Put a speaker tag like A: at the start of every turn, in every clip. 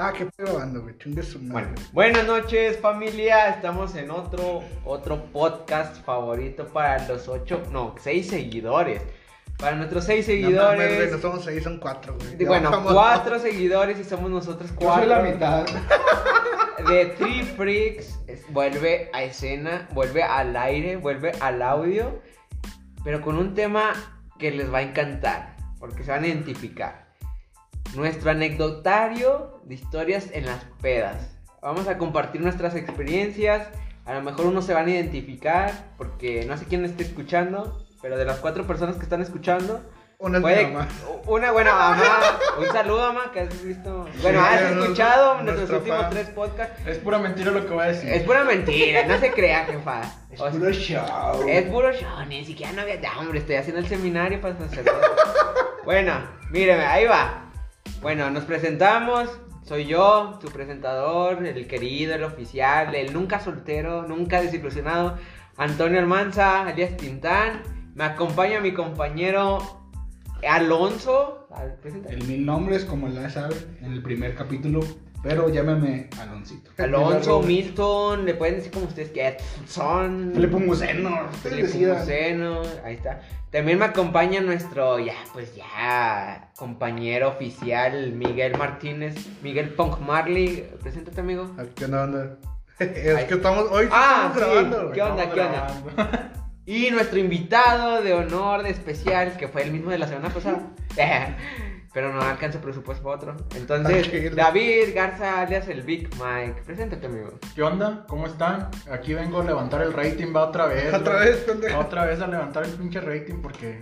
A: Ah, qué grabando, güey. Chingue su
B: Bueno,
A: madre.
B: buenas noches familia, estamos en otro, otro podcast favorito para los ocho, no, seis seguidores. Para nuestros seis
A: No mames,
B: seguidores,
A: güey, no somos seis, son cuatro, güey.
B: de- bueno, cuatro seguidores y somos nosotros
C: Yo
B: cuatro.
C: soy la mitad.
B: De Three Freaks vuelve a escena, vuelve al aire, vuelve al audio, pero con un tema que les va a encantar, porque se van a identificar. Nuestro anecdotario de historias en las pedas. Vamos a compartir nuestras experiencias. A lo mejor unos se van a identificar, porque no sé quién esté escuchando, pero de las cuatro personas que están escuchando,
A: Una
B: Puede-
A: mamá.
B: Una buena mamá. Un saludo, mamá, que has visto. Bueno, has
A: es
B: escuchado nuestros últimos
A: fan.
B: tres podcasts.
C: Es pura mentira lo que voy a decir.
B: Es pura mentira, no se crea, jefa.
C: Es
B: O sea,
C: puro show.
B: es puro show, ni siquiera no había. No, hombre, estoy haciendo el seminario para sacerdote. bueno, míreme, ahí va. Bueno, nos presentamos. Soy yo, su presentador, el querido, el oficial, el nunca soltero, nunca desilusionado, Antonio Almanza, alias Tintán. Me acompaña mi compañero Alonso.
C: El mil nombres, como la saben, en el primer capítulo. Pero llámame Aloncito.
B: Alonso, Milton, le pueden decir como ustedes quieran. Son.
C: Le pongo seno.
B: Le pongo seno, ahí está. También me acompaña nuestro, ya, pues ya, compañero oficial, Miguel Martínez, Miguel Punk Marley. Preséntate, amigo.
A: Ah, ¿Qué onda, onda? Es
B: Ay.
A: que estamos, hoy
B: Ah,
A: estamos
B: sí.
A: grabando.
B: ¿Qué onda, qué onda?
C: grabando.
B: Y nuestro invitado de honor, de especial, que fue el mismo de la semana pasada. Pero no alcanza presupuesto para otro. Entonces. David Garza, alias el Big Mike. Preséntate, amigo.
C: ¿Qué onda? ¿Cómo están? Aquí vengo a levantar el rating, va otra vez.
A: Otra
C: güey.
A: vez, pendejo.
C: Otra vez a levantar el pinche rating porque.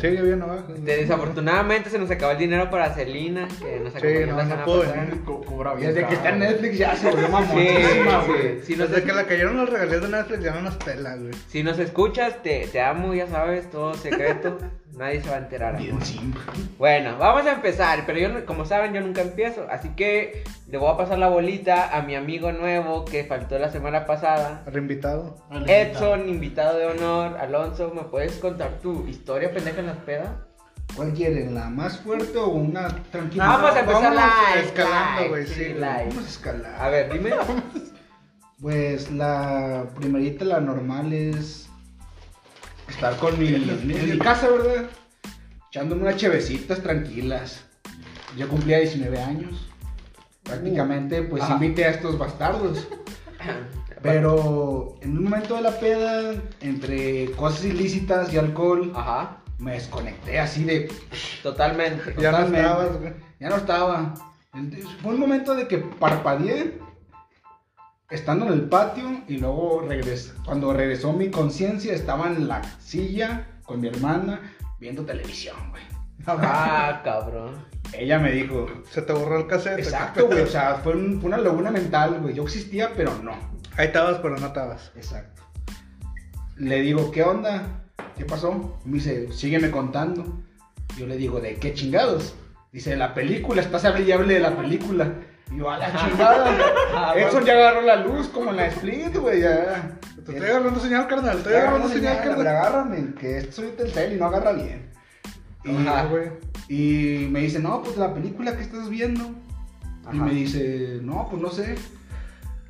A: Sigue bien abajo.
B: Este, desafortunadamente se nos acabó el dinero para Celina, que nos
A: Sí,
B: acompañó
A: no,
B: la
A: no
B: semana pasada.
A: venir.
C: co- cobra bien. Desde que está en Netflix ya se volvió
B: Sí,
C: mamonísima, güey.
B: sí. Si nos,
A: Desde que le cayeron los regalías de Netflix ya no nos pela, güey.
B: si nos escuchas, te, te amo, ya sabes, todo secreto. Nadie se va a enterar. amor.
C: Bien simple.
B: Bueno, vamos a empezar, pero yo, no- como saben, yo nunca empiezo. Así que le voy a pasar la bolita a mi amigo nuevo que faltó la semana pasada.
A: Reinvitado.
B: Edson, invitado de honor. Alonso, ¿me puedes contar tu historia pendeja en las pedas?
C: ¿Cuál quieren? ¿La más fuerte o una tranquila?
B: Vamos a empezar
A: vamos
B: light,
A: escalando, güey,
B: sí.
C: Vamos a escalar.
B: A ver, dime.
C: Pues la primerita, la normal es estar con mi, en mi casa, ¿verdad? Echándome unas chevecitas tranquilas. Yo cumplía 19 años. Prácticamente, pues
B: Ajá.
C: invité a estos bastardos. Pero en un momento de la peda, entre cosas ilícitas y alcohol,
B: Ajá,
C: me desconecté así de.
B: totalmente.
A: Ya no güey.
C: Ya no estaba. Fue un momento de que parpadeé estando en el patio y luego regresé. Cuando regresó mi conciencia estaba en la silla con mi hermana viendo televisión, güey.
B: Ah, cabrón.
C: Ella me dijo,
A: Se te borró el cassette.
C: exacto, güey, o sea, fue, un- fue una laguna mental, güey. Yo existía, pero no.
A: Ahí estabas, pero no estabas.
C: Exacto. Le digo, ¿qué onda? ¿Qué pasó? Me dice, sígueme contando. Yo le digo, ¿de qué chingados? Dice, la película, estás hable y hable de la película. Y yo, a la chingada.
B: Ah,
C: Edson ya agarró la luz como en la Split, güey, ya.
A: Te estoy agarrando señal, carnal. Estoy
C: Estoy
A: agarrando señal,
C: pero
A: carnal.
C: agárrame, que esto soy Telcel y no agarra bien. Y,
B: Ajá.
A: güey.
C: Y me dice, no, pues la película que estás viendo. Y
B: Ajá.
C: me dice, no, pues no sé.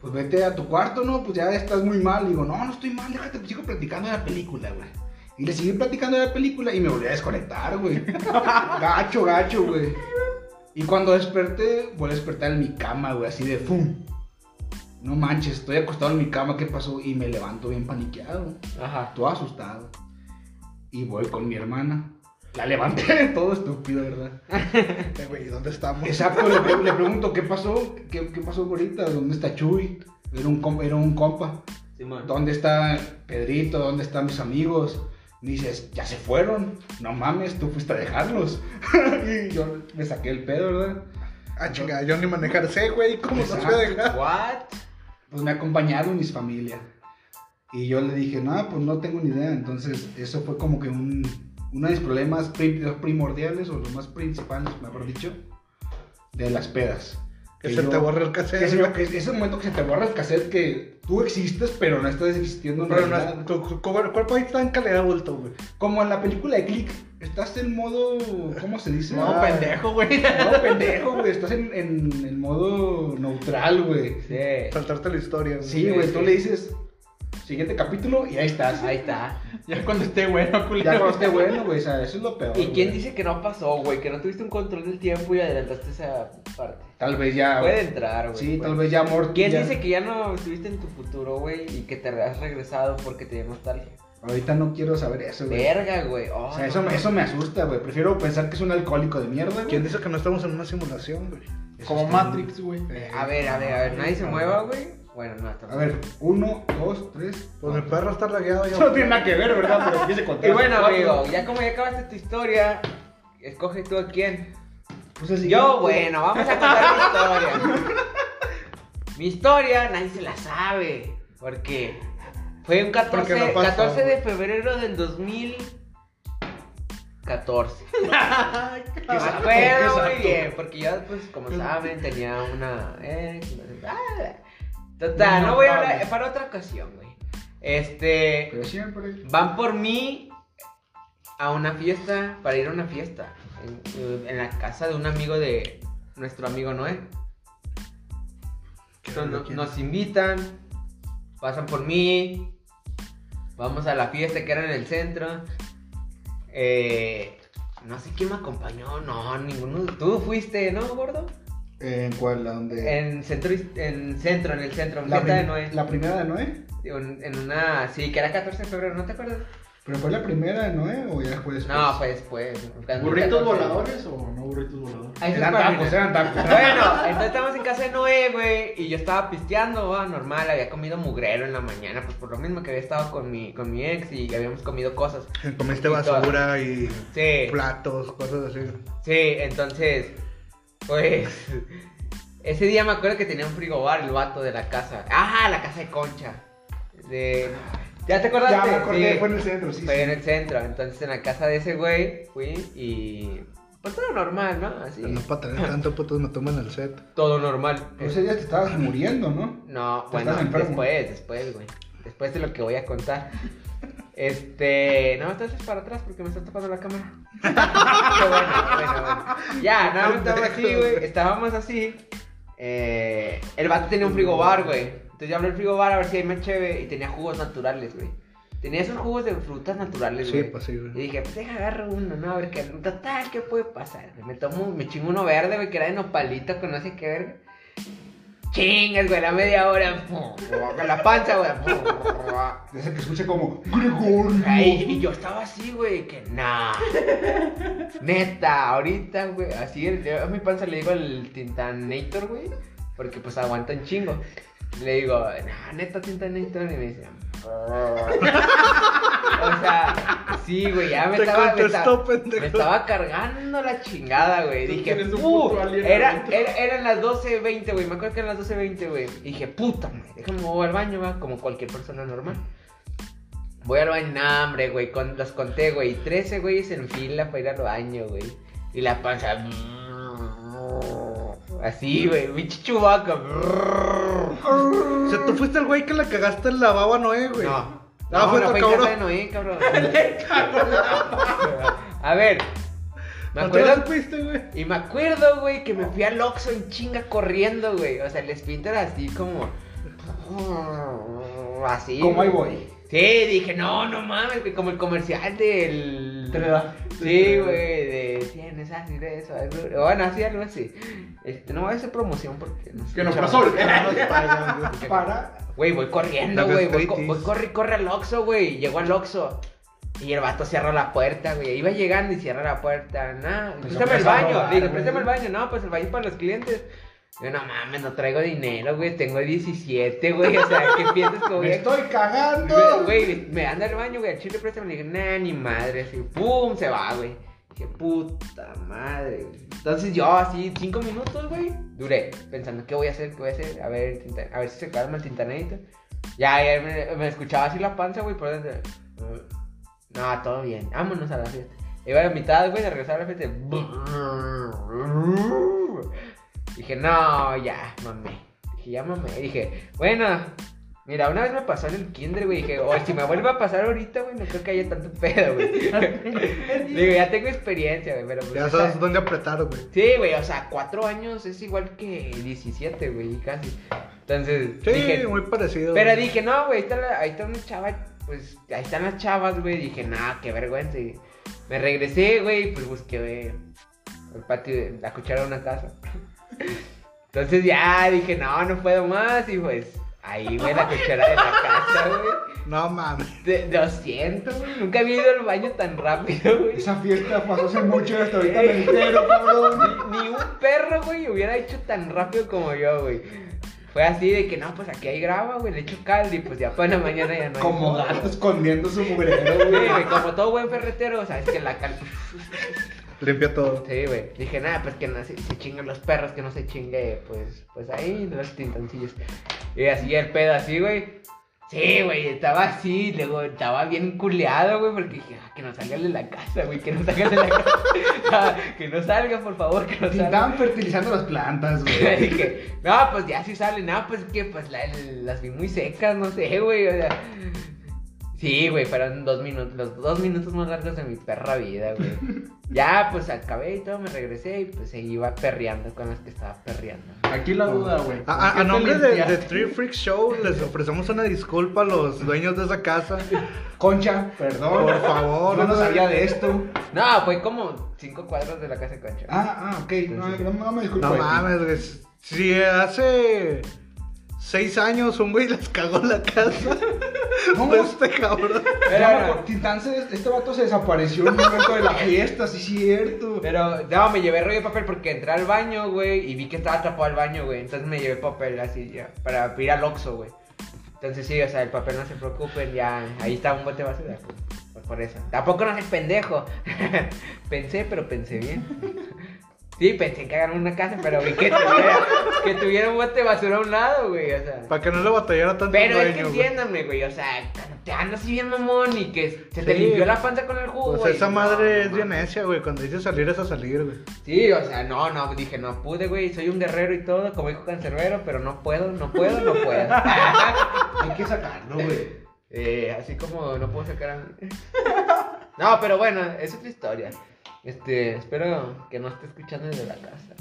C: Pues vete a tu cuarto, ¿no? Pues ya estás muy mal. Y digo, no, no estoy mal, déjate, pues sigo platicando de la película, güey. Y le seguí platicando de la película y me volví a desconectar, güey. gacho, gacho, güey. Y cuando desperté, volví a despertar en mi cama, güey, así de ¡fum! No manches, estoy acostado en mi cama, ¿qué pasó? Y me levanto bien paniqueado,
B: Ajá.
C: todo asustado. Y voy con mi hermana. La levanté, todo estúpido, ¿verdad?
A: Eh, güey, ¿dónde estamos?
C: Exacto, le, pre- le pregunto, ¿qué pasó? ¿Qué, qué pasó ahorita? ¿Dónde está Chuy? Era un, com- era un compa. ¿Dónde está Pedrito? ¿Dónde están mis amigos? Me dices, ya se fueron. No mames, tú fuiste a dejarlos. y yo me saqué el pedo, ¿verdad?
A: Ah, chinga, yo ni manejar sé, güey. ¿Cómo nos
C: Exacto.
A: voy a dejar?
B: What?
C: Pues me acompañaron mis familias. Y yo le dije, no, pues no tengo ni idea. Entonces, eso fue como que un, uno de mis problemas pri- primordiales, o los más principales, mejor dicho, de las pedas.
A: Que
C: Que
A: se
C: yo-
A: te borre el cassette.
C: ese, que ese momento que se te borra el cassette que tú existes, pero no estás existiendo en
A: Pero no, tu, tu- tu cuerpo ahí está en calidad bulto, güey.
C: Como en la película de Click, estás en modo. ¿Cómo se dice?
D: No,
A: Ah.
D: pendejo, güey.
C: No, pendejo, güey. Estás en, en, en modo neutral, güey.
B: Sí.
A: Saltarte la historia. güey.
C: Sí, güey. Tú le dices. Siguiente capítulo y ahí estás.
B: Ahí está.
D: Ya cuando esté bueno, culero.
C: Ya cuando esté bueno, güey. O sea, eso es lo peor.
B: ¿Y quién
C: güey.
B: dice que no pasó, güey? Que no tuviste un control del tiempo y adelantaste esa parte.
C: Tal vez ya.
B: Puede entrar, güey.
C: Sí, tal vez ya amor.
B: ¿Quién
C: ya-
B: dice que ya no estuviste en tu futuro, güey? Y que te has regresado porque te dio nostalgia.
C: Ahorita no quiero saber eso, güey.
B: Verga, güey. Oh,
C: O sea,
B: no,
C: eso,
B: no.
C: eso me asusta, güey. Prefiero pensar que es un alcohólico de mierda, güey.
A: ¿Quién dice que no estamos en una simulación, güey?
C: Eso
D: Como Matrix, güey.
C: Eh,
B: A ver, a ver, a ver. Nadie se mueva, güey. Bueno, no, está
C: A ver, uno, dos, tres.
A: Pues mi perro está lagueado ya.
C: Eso no tiene nada que ver, ¿verdad? Pero empiece contar.
B: Y bueno, amigo, ya como ya acabaste tu historia, escoge tú a quién.
C: Pues así,
B: Yo, bueno, vamos a contar mi historia. Mi historia nadie se la sabe. Porque fue un 14,
A: Porque no pasó,
B: 14 de febrero del 2014. Me acuerdo muy bien, porque yo, pues, como saben, tenía una ex. ah, Total, no voy a hablar, para otra ocasión, güey. Este.
C: Pero siempre.
B: Van por mí a una fiesta, para ir a una fiesta, en, en la casa de un amigo de nuestro amigo Noé. Nos invitan, pasan por mí, vamos a la fiesta que era en el centro. Eh, no sé quién me acompañó, no, ninguno. ¿Tú fuiste, no, gordo?
C: ¿En cuál? ¿A dónde?
B: En centro, en centro, en el centro, en
C: la,
B: fiesta de Noé.
C: la primera de Noé.
B: En, en una, sí, que era 14 de febrero, ¿no te acuerdas?
C: ¿Pero fue la primera de Noé o ya fue después?
B: No, fue después.
D: ¿Burritos
B: 14.
D: voladores o no burritos voladores?
B: Ahí
C: Eran tacos, eran tacos.
B: Bueno, entonces estábamos en casa de Noé, güey, y yo estaba pisteando, va, normal, había comido mugrero en la mañana, pues por lo mismo que había estado con mi, con mi ex y habíamos comido cosas.
A: Comiste
B: Y todo.
A: basura y
B: Sí,
A: platos, cosas así.
B: sí, entonces, pues, ese día me acuerdo que tenía un frigobar el vato de la casa. Ah, la casa de Concha. De... ¿Ya te acordaste?
C: Ya me acordé,
B: Sí.
C: fue en el centro, sí.
B: Fue
C: sí.
B: en el centro, entonces en la casa de ese güey fui y... Pues todo normal, ¿no? Así.
A: No para tener tanto putos me toman el set.
B: Todo normal.
C: Pero ese día te estabas muriendo, ¿no?
B: No, bueno, después, después, güey. Después de lo que voy a contar. Este. No, entonces para atrás porque me está tapando la cámara. Bueno, bueno, bueno. Ya, nada, estábamos así, güey. Estábamos así. Eh, el vato tenía un frigobar, güey. Entonces yo abrí el frigobar a ver si hay más chévere y tenía jugos naturales, güey. Tenía esos jugos de frutas naturales,
A: Sí,
B: güey.
A: pues sí,
B: Y
A: güey.
B: dije, pues deja agarro uno, ¿no? A ver qué. Total, ¿qué puede pasar? Me tomo, me chingo uno verde, güey, que era de nopalito con no sé qué verga. Chingas, güey, la media hora. Con la panza, güey.
C: De ese que escuche como Gregorio.
B: Ay, y yo estaba así, güey, que nah. Neta, ahorita, güey, así a mi panza le digo el Tintanator, güey, porque pues aguanta un chingo. Le digo, nah, neta Tintanator, y me dice, o sea, sí, güey, ya me
A: Te
B: estaba, me, estaba, me estaba cargando la chingada, güey. Dije, "Uh", era, eran las 12.20, güey, me acuerdo que eran las 12.20, güey. Dije, puta, madre, déjame voy al baño, va, como cualquier persona normal. Voy al baño, nah, hombre, güey, con, los conté, güey, 13 güeyes en fila para ir al baño, güey. Y la panza... Así, güey, pinche chubaca.
A: O sea, tú fuiste el güey que le cagaste el lavabo a Noé, güey.
B: No.
A: Ah,
B: No,
A: fue
B: no fue en
A: cabrón.
B: de Noé, cabrón. A ver. Me
A: ¿No te lo
B: acuerdo.
A: güey?
B: Y me acuerdo, güey, que me fui al Oxxo en chinga corriendo, güey. O sea, el sprinter era así como. Así.
C: Como ahí voy.
B: Sí, dije, no, no mames, güey, como el comercial del. Sí, güey, de tienes así de eso. Bueno, así algo así. Este, no voy a hacer promoción porque no sé.
C: Que no pasó.
A: No nos güey.
C: Para.
B: Güey, voy corriendo, güey. Voy, voy corre, corre al Oxxo, güey. Llego al Oxxo. Y el vato cierra la puerta, güey. Iba llegando y cierra la puerta. Nah,
C: Pues
B: préstame el baño. Le dije, préstame el baño. No, pues el baño es para los clientes. Yo, no mames, no traigo dinero, güey. Tengo 17, güey. O sea, ¿qué piensas que voy
C: Me
B: a.?
C: estoy cagando.
B: Güey, me anda al baño, güey. Al chile préstame. Le dije, nah, ni madre. Así, pum, se va, güey. Dije, puta madre. güey. Entonces yo, así, cinco minutos, güey. Duré pensando, ¿qué voy a hacer? ¿Qué voy a hacer? A ver, tinta- a ver si se calma el tintanito. Ya, ya me, me escuchaba así la panza, güey, por dentro. No, todo bien. Vámonos a la fiesta. Iba a la mitad, güey, de regresar a la fiesta. Dije, no, ya, mamé. Dije, ya mamé. Dije, bueno, mira, una vez me pasó en el kinder, güey. Dije, oye, si me vuelve a pasar ahorita, güey, no creo que haya tanto pedo, güey. Digo, ya tengo experiencia, güey, pero pues.
A: Ya
B: o sea,
A: sabes dónde apretar, güey.
B: Sí, güey, o sea, cuatro años es igual que 17, güey, casi. Entonces,
A: Sí,
B: dije,
A: muy parecido.
B: pero
A: güey.
B: dije, no, güey, ahí está, la- ahí está una chava, pues, ahí están las chavas, güey. Dije, nah, qué vergüenza. Y me regresé, güey, pues busqué, güey, el patio, de la cuchara de una casa. Entonces ya dije, no, no puedo más. Y pues, ahí, güey, la cuchara de la casa, güey.
A: No mames.
B: De, lo siento, güey, nunca había ido al baño tan rápido, güey.
C: Esa fiesta pasó hace mucho y hasta ahorita me entero, cabrón.
B: Ni, ni un perro, güey, hubiera hecho tan rápido como yo, güey. Fue así de que no, pues aquí hay grava, güey, le echo cal y pues ya para la mañana ya no hay.
C: Como gato escondiendo su mugrero, güey,
B: como todo buen ferretero, sabes que la cal.
A: Limpia todo.
B: Sí, güey. Dije, nada, pues que no se, se chinguen los perros, que no se chingue, pues, pues ahí, los tintoncillos. Y así el pedo, así, güey. Sí, güey, estaba así, luego estaba bien culeado, güey, porque dije, ah, que no salga de la casa, güey, que no salga de la casa. Ah, que no salga, por favor, que no salga.
C: Estaban fertilizando las plantas, güey.
B: dije, no, pues ya sí salen, no, pues que pues la- las vi muy secas, no sé, güey, o sea. Sí, güey, fueron dos minutos, los dos minutos más largos de mi perra vida, güey. Ya, pues acabé y todo, me regresé y pues se iba perreando con las que estaba perreando.
D: Aquí la duda, güey.
A: A, a- a
D: ¿Por qué te
A: nombre de, de? Three Freak Show, les ofrecemos una disculpa a los dueños de esa casa.
C: Concha, perdón.
A: Por favor,
C: Yo no
A: güey.
C: sabía de esto.
B: No, fue como cinco cuadros de la casa de concha.
C: Ah, ah, ok. No, no, no me disculpo.
A: No mames, güey. Si hace seis años un güey les cagó la casa.
C: No.
A: Fue este cabrón.
C: Se- este vato se desapareció en un momento de la fiesta, sí, cierto.
B: Pero, no, me llevé rollo de papel porque entré al baño, güey, y vi que estaba tapado el baño, güey. Entonces me llevé papel así, ya, para ir al Oxxo, güey. Entonces sí, o sea, el papel no se preocupen, ya, ahí está un bote de basura, pues, por, por eso. Tampoco no soy pendejo. pensé, pero pensé bien. Sí, pensé en cagarme en una casa, pero vi que tuviera, que tuviera un bote de basura a un lado, güey, o sea.
A: Para que no le batallara tanto
B: Pero es que
A: güey.
B: entiéndanme, güey, o sea, te andas así bien mamón y que se te
A: Sí.
B: limpió la panza con el jugo,
A: Pues
B: güey,
A: esa madre
B: no
A: es bien necia, güey. Cuando dice salir es a salir, güey.
B: Sí, o sea, no, no, dije, no pude, güey, soy un guerrero y todo, como dijo Cancerbero, pero no puedo, no puedo, no puedo.
C: Hay que sacarlo, güey.
B: Eh, así como no puedo sacar a. No, pero bueno, es otra historia. Este, espero que no esté escuchando desde la casa.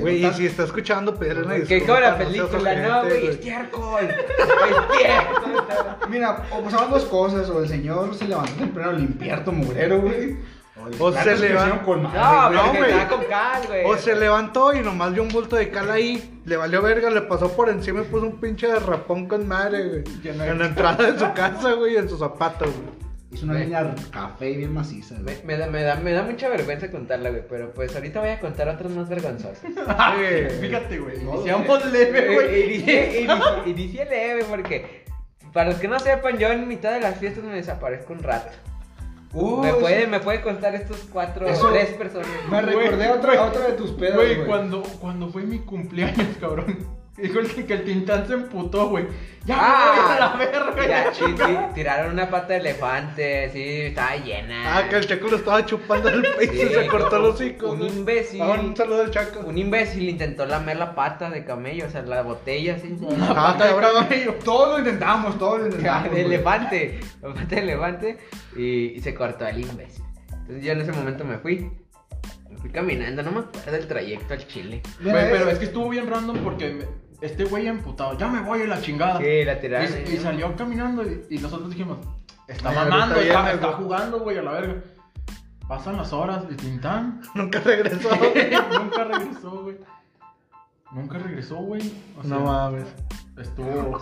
A: Güey,
C: no
A: y si está escuchando, pedirle una
B: Que como la
A: no
B: película, no, güey, estiércol, estiércol.
C: Mira, o pasaban dos cosas, o el señor se levantó temprano a limpiar tu mugrero, güey.
A: O se
C: platos que
A: leva-
C: hicieron con madre,
B: No,
A: no. O se levantó y nomás vio un bulto de cal ahí. Le valió verga, le pasó por encima y puso un pinche derrapón con madre, güey.
C: De
A: En la entrada de su casa, güey, en su zapato, güey.
C: Hizo una línea café bien maciza,
B: Me, da, me, da, me da mucha vergüenza contarla, güey, pero pues ahorita voy a contar otras más vergonzosas.
D: Fíjate, güey.
C: No,
D: Iniciamos leve, güey.
B: Inicié, leve porque, para los que no sepan, yo en mitad de las fiestas me desaparezco un rato.
C: Uy,
B: me, puede, me puede contar estos cuatro
C: Eso-
B: o tres personas.
C: Me recordé a otra,
D: güey.
C: a otra de tus
D: Güey,
C: güey.
D: cuando, cuando fue mi cumpleaños, cabrón. Dijo el que, que el Tintán se emputó, güey. Ya,
B: Ah,
D: me voy a la verga.
B: Ya,
D: ya,
B: sí, sí, tiraron una pata de elefante, sí, estaba llena.
A: Ah, que el Chaco lo estaba chupando el pecho y
B: Sí,
A: se cortó
B: un-
A: los hocico.
B: Un imbécil.
A: Ah, un saludo al Chaco.
B: Un imbécil intentó lamer la pata de camello, o sea, la botella así.
A: Ah, cabrón.
C: Todos lo intentamos, todos lo intentamos.
B: de elefante, la pata de elefante y, y se cortó el imbécil. Entonces yo en ese momento me fui. Me fui caminando, no me acuerdo del trayecto al Chile.
D: Güey, pero es que estuvo bien random porque me- este güey emputado, ya me voy a la chingada.
B: Sí, la tiraron.
D: Y, y salió caminando y, y nosotros dijimos, está mamando, está, está
A: güey.
D: jugando, güey, a la verga. Pasan las horas de Tintán.
A: Nunca regresó.
D: Nunca regresó, güey. Nunca regresó, güey. O sea,
A: no mames.
D: Estuvo.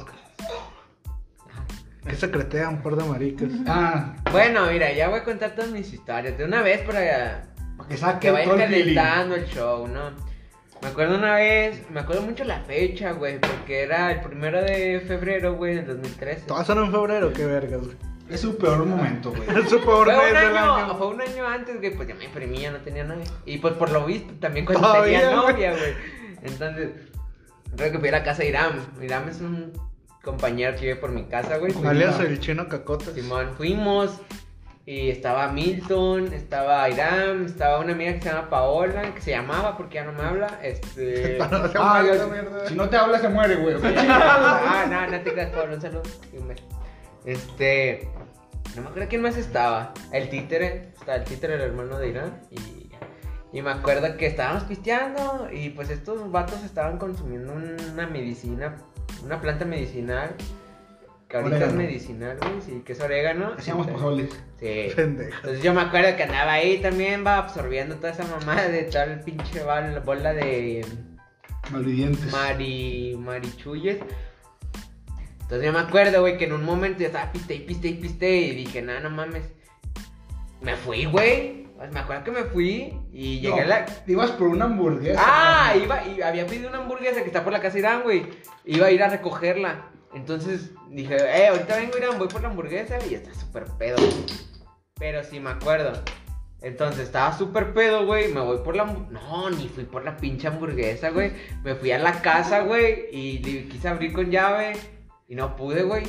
A: Que secretean, por de maricas.
C: Ah,
B: Bueno, mira, ya voy a contar todas mis historias de una vez para
C: para que
B: que
C: saque
B: vaya
C: todo el feeling.
B: calentando el show, ¿no? Me acuerdo una vez, me acuerdo mucho la fecha, güey, porque era el primero de febrero, güey, del 2013.
A: Todas son en febrero, qué vergas, güey.
C: Es su peor momento, güey.
A: Es su peor
B: Fue
A: mes del
B: año, fue un año antes, güey, pues ya me imprimía, no tenía novia. Y pues por lo visto, también cuando
A: Todavía,
B: tenía novia, güey. Entonces, creo que fui a la casa de Iram. Iram es un compañero que vive por mi casa, güey.
A: Alias el chino cacotas.
B: Simón, fuimos. Y estaba Milton, estaba Iram, estaba una amiga que se llama Paola, que se llamaba porque ya no me habla. Este.
A: Para no se
C: Ah, ya- si no te habla, se muere, güey.
B: ah, no, no te creas, Paola, un saludo. Este. No me acuerdo quién más estaba. El títere, estaba el títere, el hermano de Irán. Y, y me acuerdo que estábamos pisteando. Y pues estos vatos estaban consumiendo una medicina, una planta medicinal. Que ahorita
C: Orégano.
B: es medicinal, güey, sí, que es orégano.
C: Hacíamos pozoles.
B: Sí.
A: Pendejo.
B: Entonces yo me acuerdo que andaba ahí también, va absorbiendo toda esa mamada de tal pinche bola de
C: Malvivientes.
B: mari, marichulles. Entonces yo me acuerdo, güey, que en un momento yo estaba piste y piste y piste y dije, nah, no mames. Me fui, güey. Pues me acuerdo que me fui y llegué
C: No,
B: a la...
C: Ibas por una hamburguesa.
B: Ah, iba, y había pedido una hamburguesa que está por la casa de Irán, güey. Iba a ir a recogerla. Entonces dije, eh, ahorita vengo Irán, voy por la hamburguesa y está súper pedo. Pero sí me acuerdo. Entonces estaba súper pedo, güey. Me voy por la. No, ni fui por la pinche hamburguesa, güey. Me fui a la casa, güey. Y quise abrir con llave. Y no pude, güey.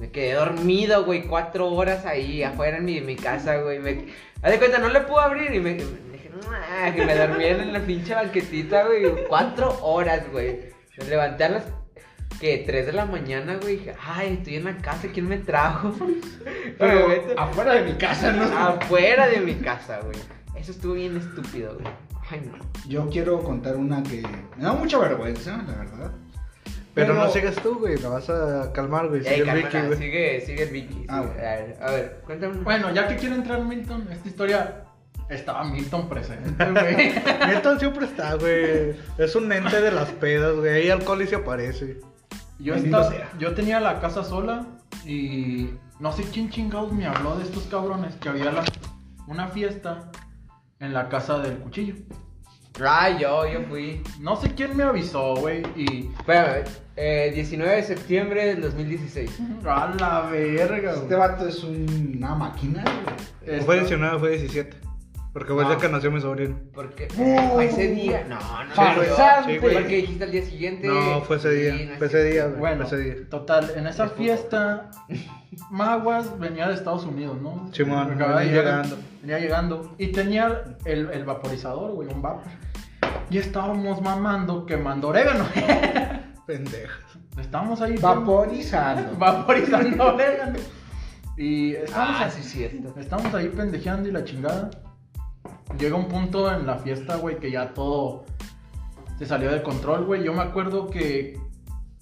B: Me quedé dormido, güey. Cuatro horas ahí afuera en mi, casa, güey. Me... Haz de cuenta, no le pude abrir. Y me, me dije, "Mua", que me dormí en la pinche banquetita, güey. Cuatro horas, güey. Me levanté a las. Que 3 de la mañana, güey. Dije, ay, estoy en la casa. ¿Quién me trajo?
C: Pero afuera de mi casa, ¿no?
B: Afuera de mi casa, güey. Eso estuvo bien estúpido, güey. Ay, no.
C: Yo quiero contar una que me da mucha vergüenza, la verdad.
A: Pero no sigues tú, güey. La vas a calmar, güey. Sigue
B: Ey,
A: el Vicky, güey.
B: sigue, sigue el Vicky.
C: Ah,
B: sigue. a, ver, a ver, cuéntame. una.
D: Bueno, ya que quiere entrar Milton, esta historia estaba Milton presente, güey.
A: Milton siempre está, güey. Es un ente de las pedas, güey. Ahí alcohol y se aparece.
D: Yo, estaba- yo tenía la casa sola y no sé quién chingados me habló de estos cabrones que había la- una fiesta en la casa del cuchillo.
B: Ay, yo, yo fui.
D: No sé quién me avisó, güey, y...
B: Espérame, eh, 19 de septiembre del 2016.
D: A la verga,
C: Este
D: güey.
C: vato es un- una máquina, güey.
A: Fue 19, fue 17. Porque fue el día que nació mi sobrino.
B: Porque
C: Uh,
B: fue ese día. No, no,
C: farsante.
B: no.
A: Sí, güey.
B: Porque dijiste al día siguiente.
A: No, fue ese día.
B: Sí, no es
A: fue ese día, güey.
D: Bueno,
A: Fue ese día.
D: total, en esa fiesta, Maguas venía de Estados Unidos, ¿no?
A: Simón,
D: Acababa de
A: venía llegando.
D: Venía llegando. Y tenía el, el vaporizador, güey, un vapor. Y estábamos mamando, quemando orégano.
A: Pendejas.
D: Estábamos ahí.
C: Vaporizando.
D: Vaporizando orégano. Y estábamos,
B: Ah,
D: así,
B: sí, cierto.
D: estábamos ahí pendejeando y la chingada. Llega un punto en la fiesta, güey, que ya todo se salió de control, güey. Yo me acuerdo que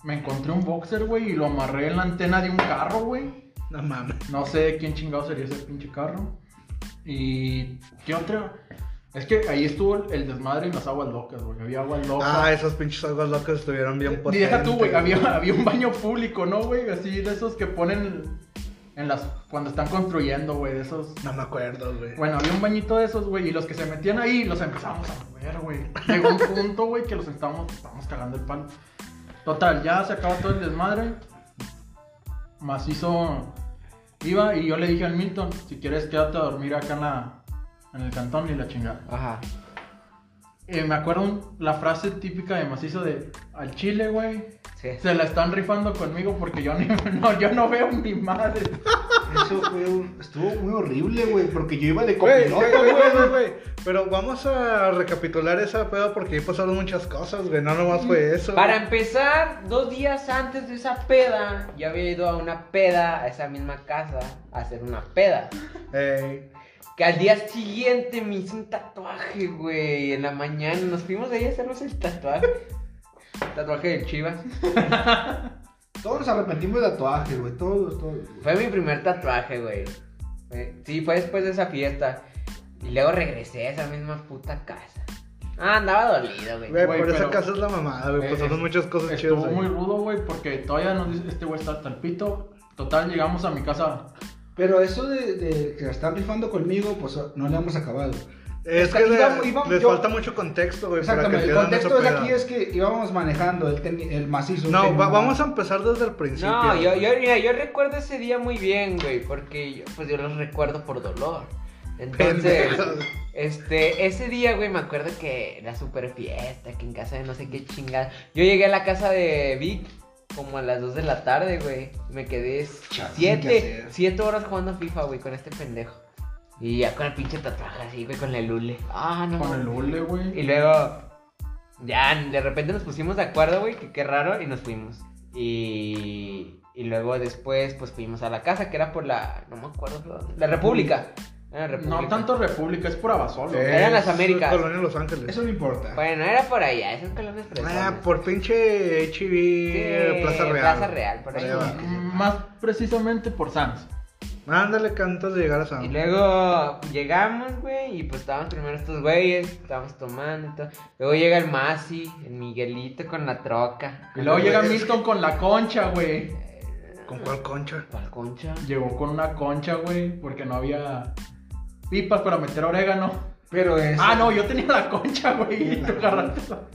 D: me encontré un boxer, güey, y lo amarré en la antena de un carro, güey.
A: No mames.
D: No sé quién chingado sería ese pinche carro. Y. ¿Qué otro? Es que ahí estuvo el, desmadre en las aguas locas, güey. Había aguas locas.
A: Ah, esos pinches aguas locas estuvieron bien
D: Y
A: potentes.
D: deja tú, güey. Había, había un baño público, ¿no, güey? Así de esos que ponen en las. Cuando están construyendo, güey. De esos.
A: No me acuerdo, güey.
D: Bueno, había un bañito de esos, güey. Y los que se metían ahí los empezamos a mover, güey. Llegó un punto, güey, que los estábamos, estábamos cagando el palo. Total, ya se acaba todo el desmadre. Macizo iba y yo le dije al Milton, si quieres quédate a dormir acá en la en el cantón y la chingada.
B: Ajá.
D: Eh, me acuerdo un- la frase típica de Macizo de al chile, güey.
B: Sí.
D: Se la están rifando conmigo porque yo ni, no, yo no veo mi madre.
C: Eso fue un- estuvo muy horrible, güey, porque yo iba de copiloto,
A: güey, güey. Pero vamos a recapitular esa pedo porque ahí pasaron muchas cosas, güey. No nomás fue eso.
B: Para empezar, dos días antes de esa peda, yo había ido a una peda, a esa misma casa, a hacer una peda.
A: Ey.
B: Que al día siguiente me hice un tatuaje, güey. En la mañana nos fuimos ahí a hacernos el tatuaje. Tatuaje de Chivas.
C: Todos nos arrepentimos de tatuajes, güey. Todos, todos. güey.
B: Fue mi primer tatuaje, güey. Sí, fue después de esa fiesta. Y luego regresé a esa misma puta casa. Ah, andaba dolido, güey.
A: Güey, por esa casa es la mamada, güey.
D: Eh,
A: Pasaron
D: es-
A: muchas cosas
D: Estuvo
A: chidas. ahí.
D: muy rudo, güey, porque todavía nos dice, este güey está hasta el pito. Total, llegamos a mi casa.
C: Pero eso de, de que la están rifando conmigo, pues no le hemos acabado.
A: Es que le-
C: íbamos- íbamos-
A: les
C: yo-
A: falta mucho contexto, güey, para que
C: Exactamente. El contexto es aquí es que íbamos manejando el, teni- el macizo.
A: No, va- vamos a empezar desde el principio.
B: No, yo, yo, mira, yo recuerdo ese día muy bien, güey, porque yo, pues yo los recuerdo por dolor. Entonces, este, ese día, güey, me acuerdo que era super fiesta, que en casa de no sé qué chingada. Yo llegué a la casa de Vic como a las 2 de la tarde, güey. Me quedé
C: Chale, ¿qué
B: 7
C: hacer?
B: siete horas jugando FIFA, güey, con este pendejo. Y ya con el pinche tatuaje así, güey, con el hule. Ah, no.
D: Con el hule, güey.
B: Y luego, ya de repente nos pusimos de acuerdo, güey, que qué raro, y nos fuimos. Y, y luego después, pues fuimos a la casa, que era por la, no me acuerdo, dónde, la República.
D: No tanto República, es por Abasolo.
A: Sí.
B: Eran las
A: Es
B: Américas.
A: Colonia Los Ángeles.
C: Eso no importa.
B: Bueno, era por allá, esos colonias fresones.
A: Ah, por pinche HB
B: Sí,
A: Plaza Real.
B: Plaza Real, por ahí.
D: Mm, Más precisamente por Sans.
A: Ándale, cantas de llegar a San.
B: Y luego llegamos, güey, y pues estaban primero estos güeyes, estábamos tomando y todo. Luego llega el Masi, el Miguelito con la troca.
D: Y luego llega Milton con la concha, güey.
A: ¿Con cuál concha?
B: ¿Cuál concha?
D: Llegó con una concha, güey, porque no había pipas para meter orégano.
C: Pero es.
D: Ah, no, yo tenía la concha, güey. Y tú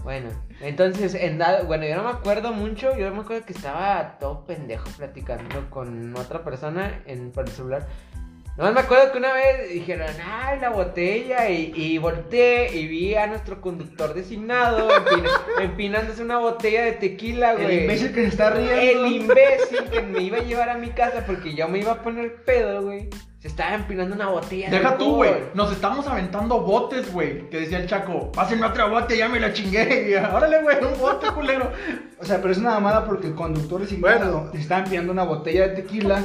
B: Bueno, entonces, en dado, bueno, yo no me acuerdo mucho, yo me acuerdo que estaba todo pendejo platicando con otra persona en, por el celular. Nomás me acuerdo que una vez dijeron, ay, la botella, y, y volteé y vi a nuestro conductor designado empina- empinándose una botella de tequila,
C: El
B: güey.
C: imbécil que se está riendo.
B: El imbécil que me iba a llevar a mi casa porque yo me iba a poner pedo, güey. Se estaba empinando una botella de
D: Deja tú,
B: alcohol.
D: güey. Nos estamos aventando botes, güey. Que decía el Chaco, pásenme otro bote, ya me la chingué. Órale, güey, un bote, culero.
C: O sea, pero es una mamada porque el conductor designado
A: Bueno.
C: le estaba enviando una botella de tequila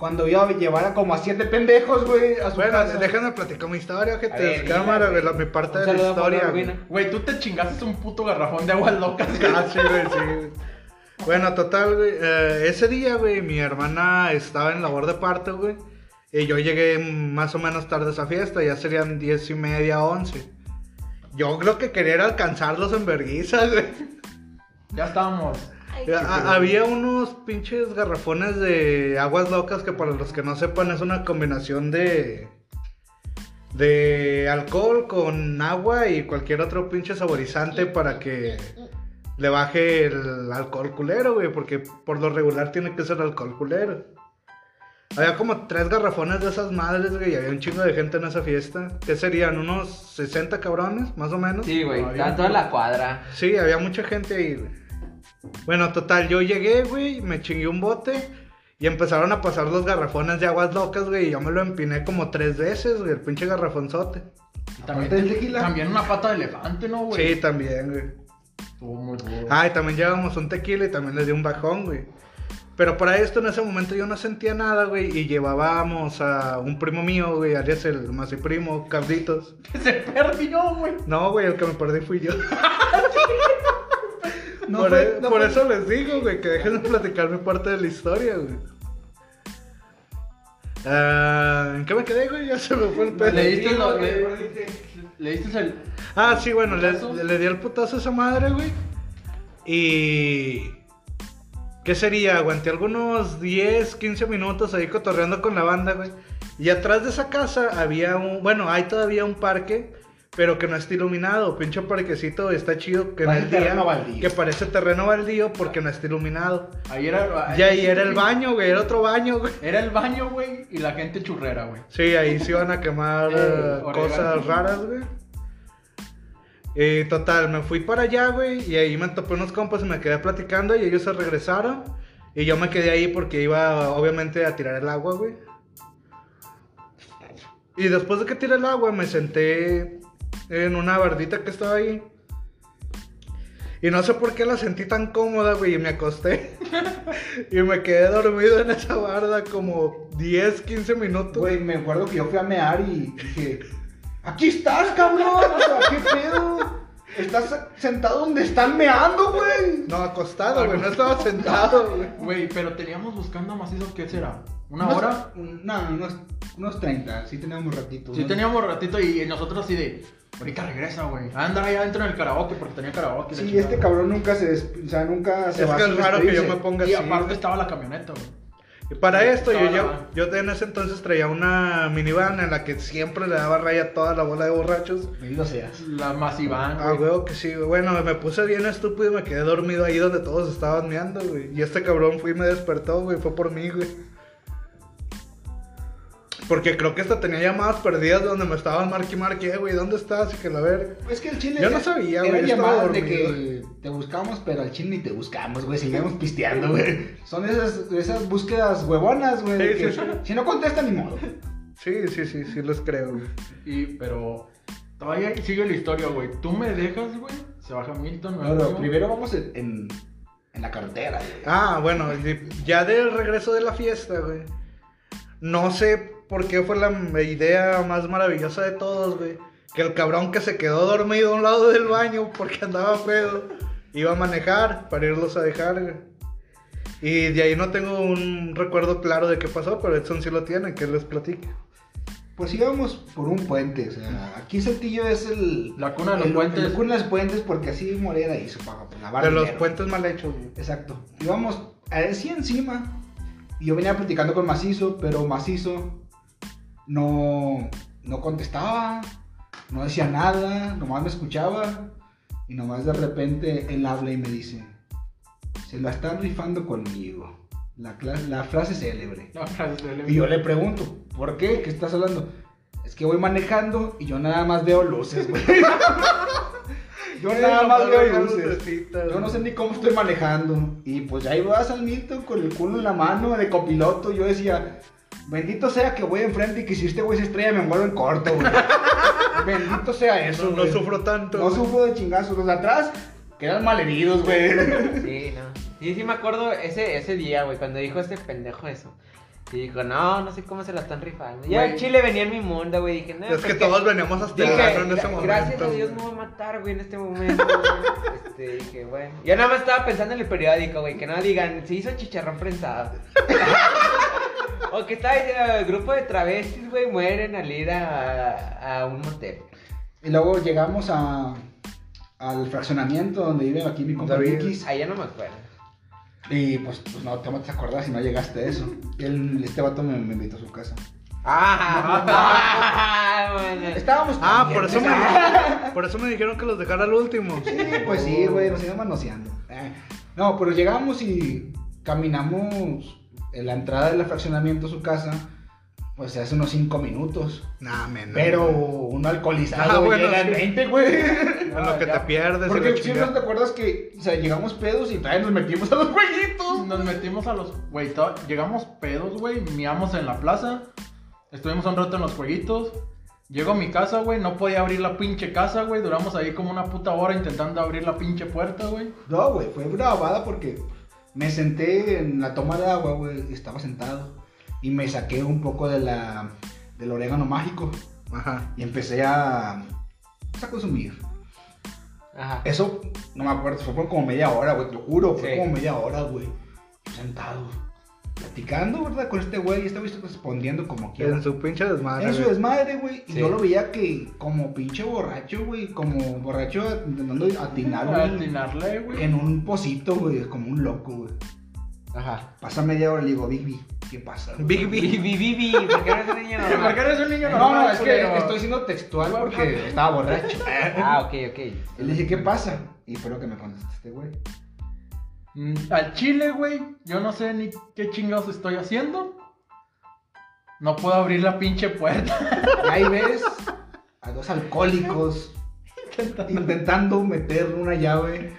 C: cuando iba a llevar a como a siete pendejos, güey, a su
A: Bueno,
C: casa.
A: déjame platicar mi historia, que
B: A
A: te
B: ver,
A: cámara, güey, mi parte
B: Un
A: de la historia. güey.
D: Tú te chingaste un puto garrafón de aguas locas, güey.
A: Ah, sí, güey, sí, güey. Bueno, total, güey. eh, ese día, güey, mi hermana estaba en labor de parto, güey. Y yo llegué más o menos tarde a esa fiesta, ya serían diez y media, once. Yo creo que quería era alcanzarlos en vergüenza, güey.
D: Ya estábamos.
A: A- había unos pinches garrafones de aguas locas que para los que no sepan es una combinación de de alcohol con agua y cualquier otro pinche saborizante para que le baje el alcohol culero, güey, porque por lo regular tiene que ser alcohol culero. Había como tres garrafones de esas madres, güey, y había un chingo de gente en esa fiesta. ¿Qué serían? ¿Unos 60 cabrones, más o menos?
B: Sí, güey,
D: Había un
B: toda la cuadra.
A: Sí, había mucha gente ahí, güey. Bueno, total, yo llegué, güey, me chingué un bote y empezaron a pasar los garrafones de aguas locas, güey, y yo me lo empiné como tres veces, güey, el pinche garrafonzote.
D: Y también,
C: tequila.
D: también una pata de elefante, ¿no, güey?
A: Sí, también, güey.
D: Estuvo muy.
A: Ah, y también llevamos un tequila y también les di un bajón, güey. Pero para esto en ese momento yo no sentía nada, güey, y llevábamos a un primo mío, güey, alias el más primo, Carlitos.
D: Se perdió, güey.
A: No, güey, el que me perdí fui yo.
C: No
A: por
C: fue-
A: e-
C: no
A: por
C: fue-
A: eso les digo, güey, que dejen de platicar mi parte de la historia, güey. Ah, ¿En qué me quedé, güey? Ya se me fue el pedo.
D: Leíste, lo,
B: güey.
D: le, leíste el.
A: Ah, sí, bueno, le, le di el putazo a esa madre, güey. Y. ¿Qué sería? Aguanté algunos 10, 15 minutos ahí cotorreando con la banda, güey. Y atrás de esa casa había un. Bueno, hay todavía un parque, pero que no está iluminado. Pinche parquecito está chido. Que en
C: Parece
A: el día-
C: terreno baldío.
A: Que parece terreno baldío porque no está iluminado.
D: Ahí era.
A: Y ahí era el baño, güey. Era otro baño, güey.
D: Era el baño, güey, y la gente churrera, güey.
A: Sí, ahí se iban a quemar
D: Eh, orégano.
A: cosas raras, güey. Y total, me fui para allá, güey, y ahí me topé unos compas y me quedé platicando y ellos se regresaron. Y yo me quedé ahí porque iba, obviamente, a tirar el agua, güey. Y después de que tiré el agua, me senté en una bardita que estaba ahí. Y no sé por qué la sentí tan cómoda, güey, y me acosté. y me quedé dormido en esa barda como 10, 15 minutos.
C: Güey, me acuerdo que yo fui a mear y dije, aquí estás, cabrón. O sea, ¿qué pedo? Estás sentado donde están meando, güey.
A: No, acostado, güey, no estaba sentado, güey.
D: Güey, pero teníamos buscando macizos, ¿qué será? ¿Una
C: Unos-
D: hora?
C: un- No, unos, unos 30. Sí teníamos ratito.
D: Sí
C: ¿no?
D: teníamos ratito y nosotros así de, ahorita regresa, güey. A andar ahí adentro en el karaoke porque tenía karaoke.
C: Sí, este cabrón nunca se des... O sea, nunca se
A: Es
C: va
A: que
C: a
A: es raro que yo me ponga
D: Y
A: así.
D: aparte estaba la camioneta, güey.
A: Y para esto, yo, yo, yo en ese entonces traía una minivan en la que siempre le daba raya a toda la bola de borrachos.
C: Bendito seas.
D: La masiván,
A: Ah,
D: güey.
A: güey, que sí, güey. Bueno, me puse bien estúpido y me quedé dormido ahí donde todos estaban meando, güey. Y este cabrón fue y me despertó, güey. Fue por mí, güey. Porque creo que hasta tenía llamadas perdidas donde me estaban marque y marque, "Eh, güey, ¿dónde estás? Y que la ver.
C: Es que el chile.
A: Yo no sabía, güey,
C: llamadas de que te buscamos, pero al chile ni te buscamos, güey. Seguimos pisteando, güey. Son esas, esas búsquedas huevonas, güey. de
A: Sí,
C: que
A: sí, sí.
C: Si no contesta, ni modo.
A: Sí, sí, sí, sí, les creo. güey.
D: Y, pero todavía sigue la historia, güey. Tú me dejas, güey. Se baja Milton, yo.
C: primero vamos en, en, en la carretera, güey.
A: Ah, bueno, ya del regreso de la fiesta, güey. No sé por qué fue la idea más maravillosa de todos, güey. Que el cabrón que se quedó dormido a un lado del baño porque andaba pedo, iba a manejar para irlos a dejar, güey. Y de ahí no tengo un recuerdo claro de qué pasó, pero Edson sí lo tiene, que les platique.
C: Pues íbamos por un puente, o sea, aquí Saltillo es el...
D: La cuna de los
C: el-
D: puentes.
C: La cuna de los puentes porque así Morera hizo para pues, lavar
A: De los
C: dinero.
A: puentes mal hechos, güey.
C: Exacto. Íbamos así encima. Y yo venía platicando con Macizo, pero Macizo no, no contestaba, no decía nada, nomás me escuchaba. Y nomás de repente él habla y me dice, se la están rifando conmigo. La, la frase célebre. Y yo le pregunto, ¿por qué? ¿Qué estás hablando? Es que voy manejando y yo nada más veo luces, güey. yo nada más veo luces. Yo no sé ni cómo estoy manejando. Y pues ya ibas al Milton con el culo en la mano de copiloto. Yo decía, bendito sea que voy enfrente y que si este güey se estrella me muero en corto, güey. bendito sea eso,
A: No, no sufro tanto.
C: No
A: güey.
C: sufro de chingazos. Los de atrás quedan malheridos, güey.
B: Sí, no. Sí, sí me acuerdo ese, ese día, güey, cuando dijo este pendejo eso. Y dijo, no, no sé cómo se la están rifando. Ya el Chile venía en mi mundo, güey. Dije, no,
A: Es que todos veníamos hasta el
B: Dije,
A: ano en ese
B: "Gra-
A: momento.
B: gracias a Dios me voy a matar, güey, en este momento. güey". este, dije, bueno. Yo nada más estaba pensando en el periódico, güey, que no digan, se hizo chicharrón prensado. o que estaba diciendo, el grupo de travestis, güey, mueren al ir a, a un motel.
C: Y luego llegamos a, al fraccionamiento donde vive aquí mi compa.
B: Ahí ya no me acuerdo.
C: Y pues, pues no, ¿cómo te acordás si no llegaste a eso? Él, este vato me, me invitó a su casa.
B: Ah, ah, bueno.
C: Estábamos
A: Ah, por eso, me, por eso me dijeron que los dejara al último.
C: Sí, pues sí, güey, nos íbamos manoseando. Eh, No, pero llegamos y caminamos la entrada del fraccionamiento a su casa, pues hace unos 5 minutos.
A: Nah, men.
C: Pero uno alcoholizado
A: Ah, bueno,
C: llega en
A: sí.
C: 20, güey.
A: En lo que te pierdes.
C: Porque
A: la
C: si no
A: chingada.
C: te acuerdas que, o sea, llegamos pedos y todavía nos metimos a los jueguitos.
D: Nos metimos a los. Güey, to- llegamos pedos, güey. Miamos en la plaza. Estuvimos un rato en los jueguitos. Llego a mi casa, güey. No podía abrir la pinche casa, güey. Duramos ahí como una puta hora intentando abrir la pinche puerta, güey.
C: No, güey, fue una babada porque me senté en la toma de agua, güey, estaba sentado. Y me saqué un poco de la, del orégano mágico
A: Ajá.
C: y empecé a, pues, a consumir.
B: Ajá.
C: Eso, no me acuerdo, fue por como media hora, güey, te lo juro, fue
B: Sí.
C: como media hora, güey. Sentado, platicando, ¿verdad? Con este güey, y este güey respondiendo como quiera.
A: En su pinche desmadre.
C: En su desmadre, güey. Y
B: Sí.
C: yo lo veía que como pinche borracho, güey. Como borracho intentando atinar
D: atinarle, güey.
C: en un pocito, güey. Como un loco, güey.
B: Ajá.
C: Pasa media hora y le digo, Big B, ¿qué pasa? güey?"
A: Big
B: Bibi,
A: B.
B: bibi, ¿por qué no eres un niño normal?
D: ¿Por qué eres un niño
C: No,
D: normal,
C: no, es que estoy siendo textual porque estaba borracho.
B: Ah, ok, ok.
C: Y le dije, ¿qué pasa? Y espero que me conteste este güey.
D: Mm, Al chile, güey. Yo no sé ni qué chingados estoy haciendo. No puedo abrir la pinche puerta.
C: Y ahí ves a dos alcohólicos intentando meter una llave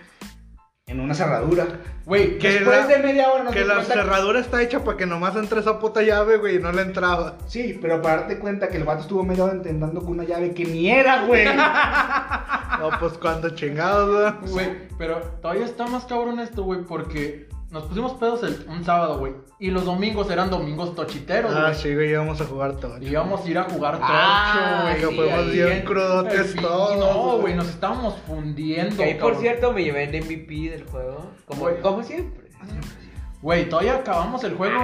C: en una cerradura.
D: Güey,
A: Que
C: Después
A: la-
C: de media hora nos
A: Que la cerradura está hecha para que nomás entre esa puta llave, güey, y no le entraba.
C: Sí, pero para darte cuenta que el vato estuvo media hora intentando con una llave que ni era, güey.
A: No, pues cuando chingados, güey.
D: Güey, pero todavía está más cabrón esto, güey, porque nos pusimos pedos el- un sábado, güey. Y los domingos eran domingos tochiteros,
A: Ah,
D: güey.
A: sí, güey, íbamos a jugar todo.
D: Y íbamos a ir a jugar tocho,
B: Ah,
D: güey.
B: sí,
A: Que fuimos
B: ahí
A: bien
D: en-
A: crudotes
D: el
A: todos.
D: No, güey, nos estábamos fundiendo.
B: Que ahí, por
D: cabrón.
B: cierto, me llevé el MVP del juego. Como,
D: Güey.
B: como siempre.
D: Güey, todavía acabamos el juego.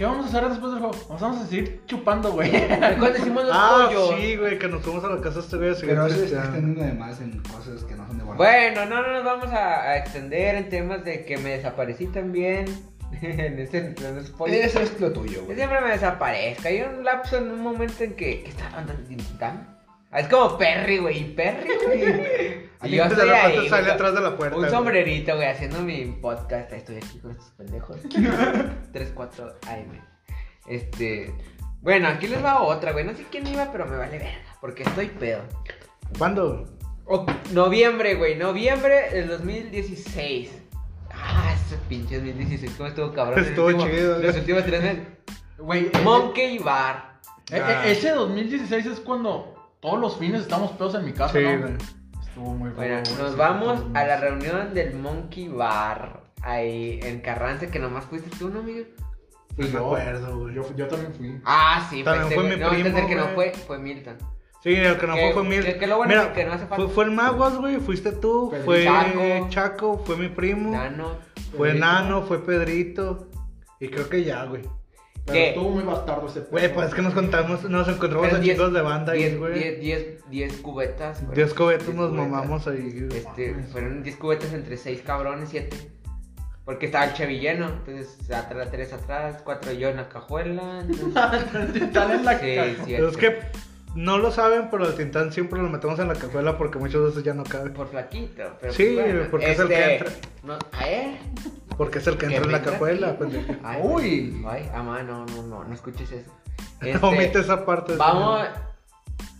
D: ¿Qué vamos a hacer después del juego? Nos vamos a seguir chupando, güey.
B: Cuando hicimos los
A: Ah,
B: pollos.
A: sí, güey, que nos fuimos a la casa este güey
C: Pero eso está extendiendo de más en cosas que no son de borracho.
B: Bueno, no, no nos vamos a, a extender en temas de que me desaparecí también. en ese en los pollos.
C: Eso es lo tuyo,
B: Yo
C: güey.
B: siempre me desaparezco. Hay un lapso en un momento en que. ¿Qué está andando intentando? Es como Perry, güey. Perry, güey. Y yo estoy ahí.
A: sale
B: güey,
A: atrás de la puerta,
B: Un
A: güey.
B: sombrerito, güey, haciendo mi podcast. Estoy aquí con estos pendejos. 3, 4 AM. Este. Bueno, aquí les va otra, güey. No sé quién iba, pero me vale verga. Porque estoy pedo.
A: ¿Cuándo?
B: Noviembre, güey. Noviembre del 2016. Ah, ese pinche 2016. ¿Cómo estuvo cabrón?
A: Estuvo
B: último-
A: chido,
B: Los últimos tres meses.
D: Güey,
B: Monkey Bar.
D: e- e- ese 2016 es cuando todos los fines estamos pedos en mi casa,
A: Sí,
D: ¿no?
A: güey.
D: Estuvo muy
B: Bueno,
D: raro,
B: nos vamos a la
D: 2016.
B: reunión del Monkey Bar. Ahí en Carranza, que nomás fuiste tú, ¿no, amigo?
A: No
D: Fui
A: me acuerdo, güey.
D: Yo, yo también fui.
B: Ah, sí,
A: También
B: este
A: fue mi
B: No,
A: primo,
B: el que no fue, fue Milton.
A: Sí, el que no fue fue Mil.
B: que- lo bueno
A: Mira,
B: es que no hace falta.
A: Fue, fue el Maguas, güey. Fuiste tú. Fue
B: Chaco.
A: Chaco. Fue mi primo.
B: Nano.
A: Fue
D: Pedrito.
A: Nano. Fue Pedrito. Y creo que ya, güey.
D: Pero estuvo muy bastardo ese
A: Güey,
D: pedo.
A: pues es que nos contamos, nos encontramos a chicos de banda ahí,
B: diez-
A: güey.
B: diez- diez- diez cubetas. güey.
A: Diez cobetos
B: Diez
A: nos
B: cubetas.
A: mamamos ahí. güey.
B: Este, fueron 10 cubetas entre 6 cabrones, 7. Porque estaba el Chevy lleno. Entonces, atrás, 3 atrás, 4 yo en la cajuela. Entonces,
D: Están en la
B: sí,
D: ca-
B: sí,
A: es que no lo saben, pero el tintán siempre lo metemos en la cajuela porque muchas veces ya no cabe.
B: Por flaquito. Pero
A: Sí,
B: pues, bueno,
A: porque es el que entra.
B: No, ¿a él?
A: Porque es el que entra en la cajuela, pendejo.
B: Ay,
D: Uy.
B: Ay, amá, no, no, no, no escuches eso.
A: Omite
B: Este,
A: esa parte.
B: Vamos.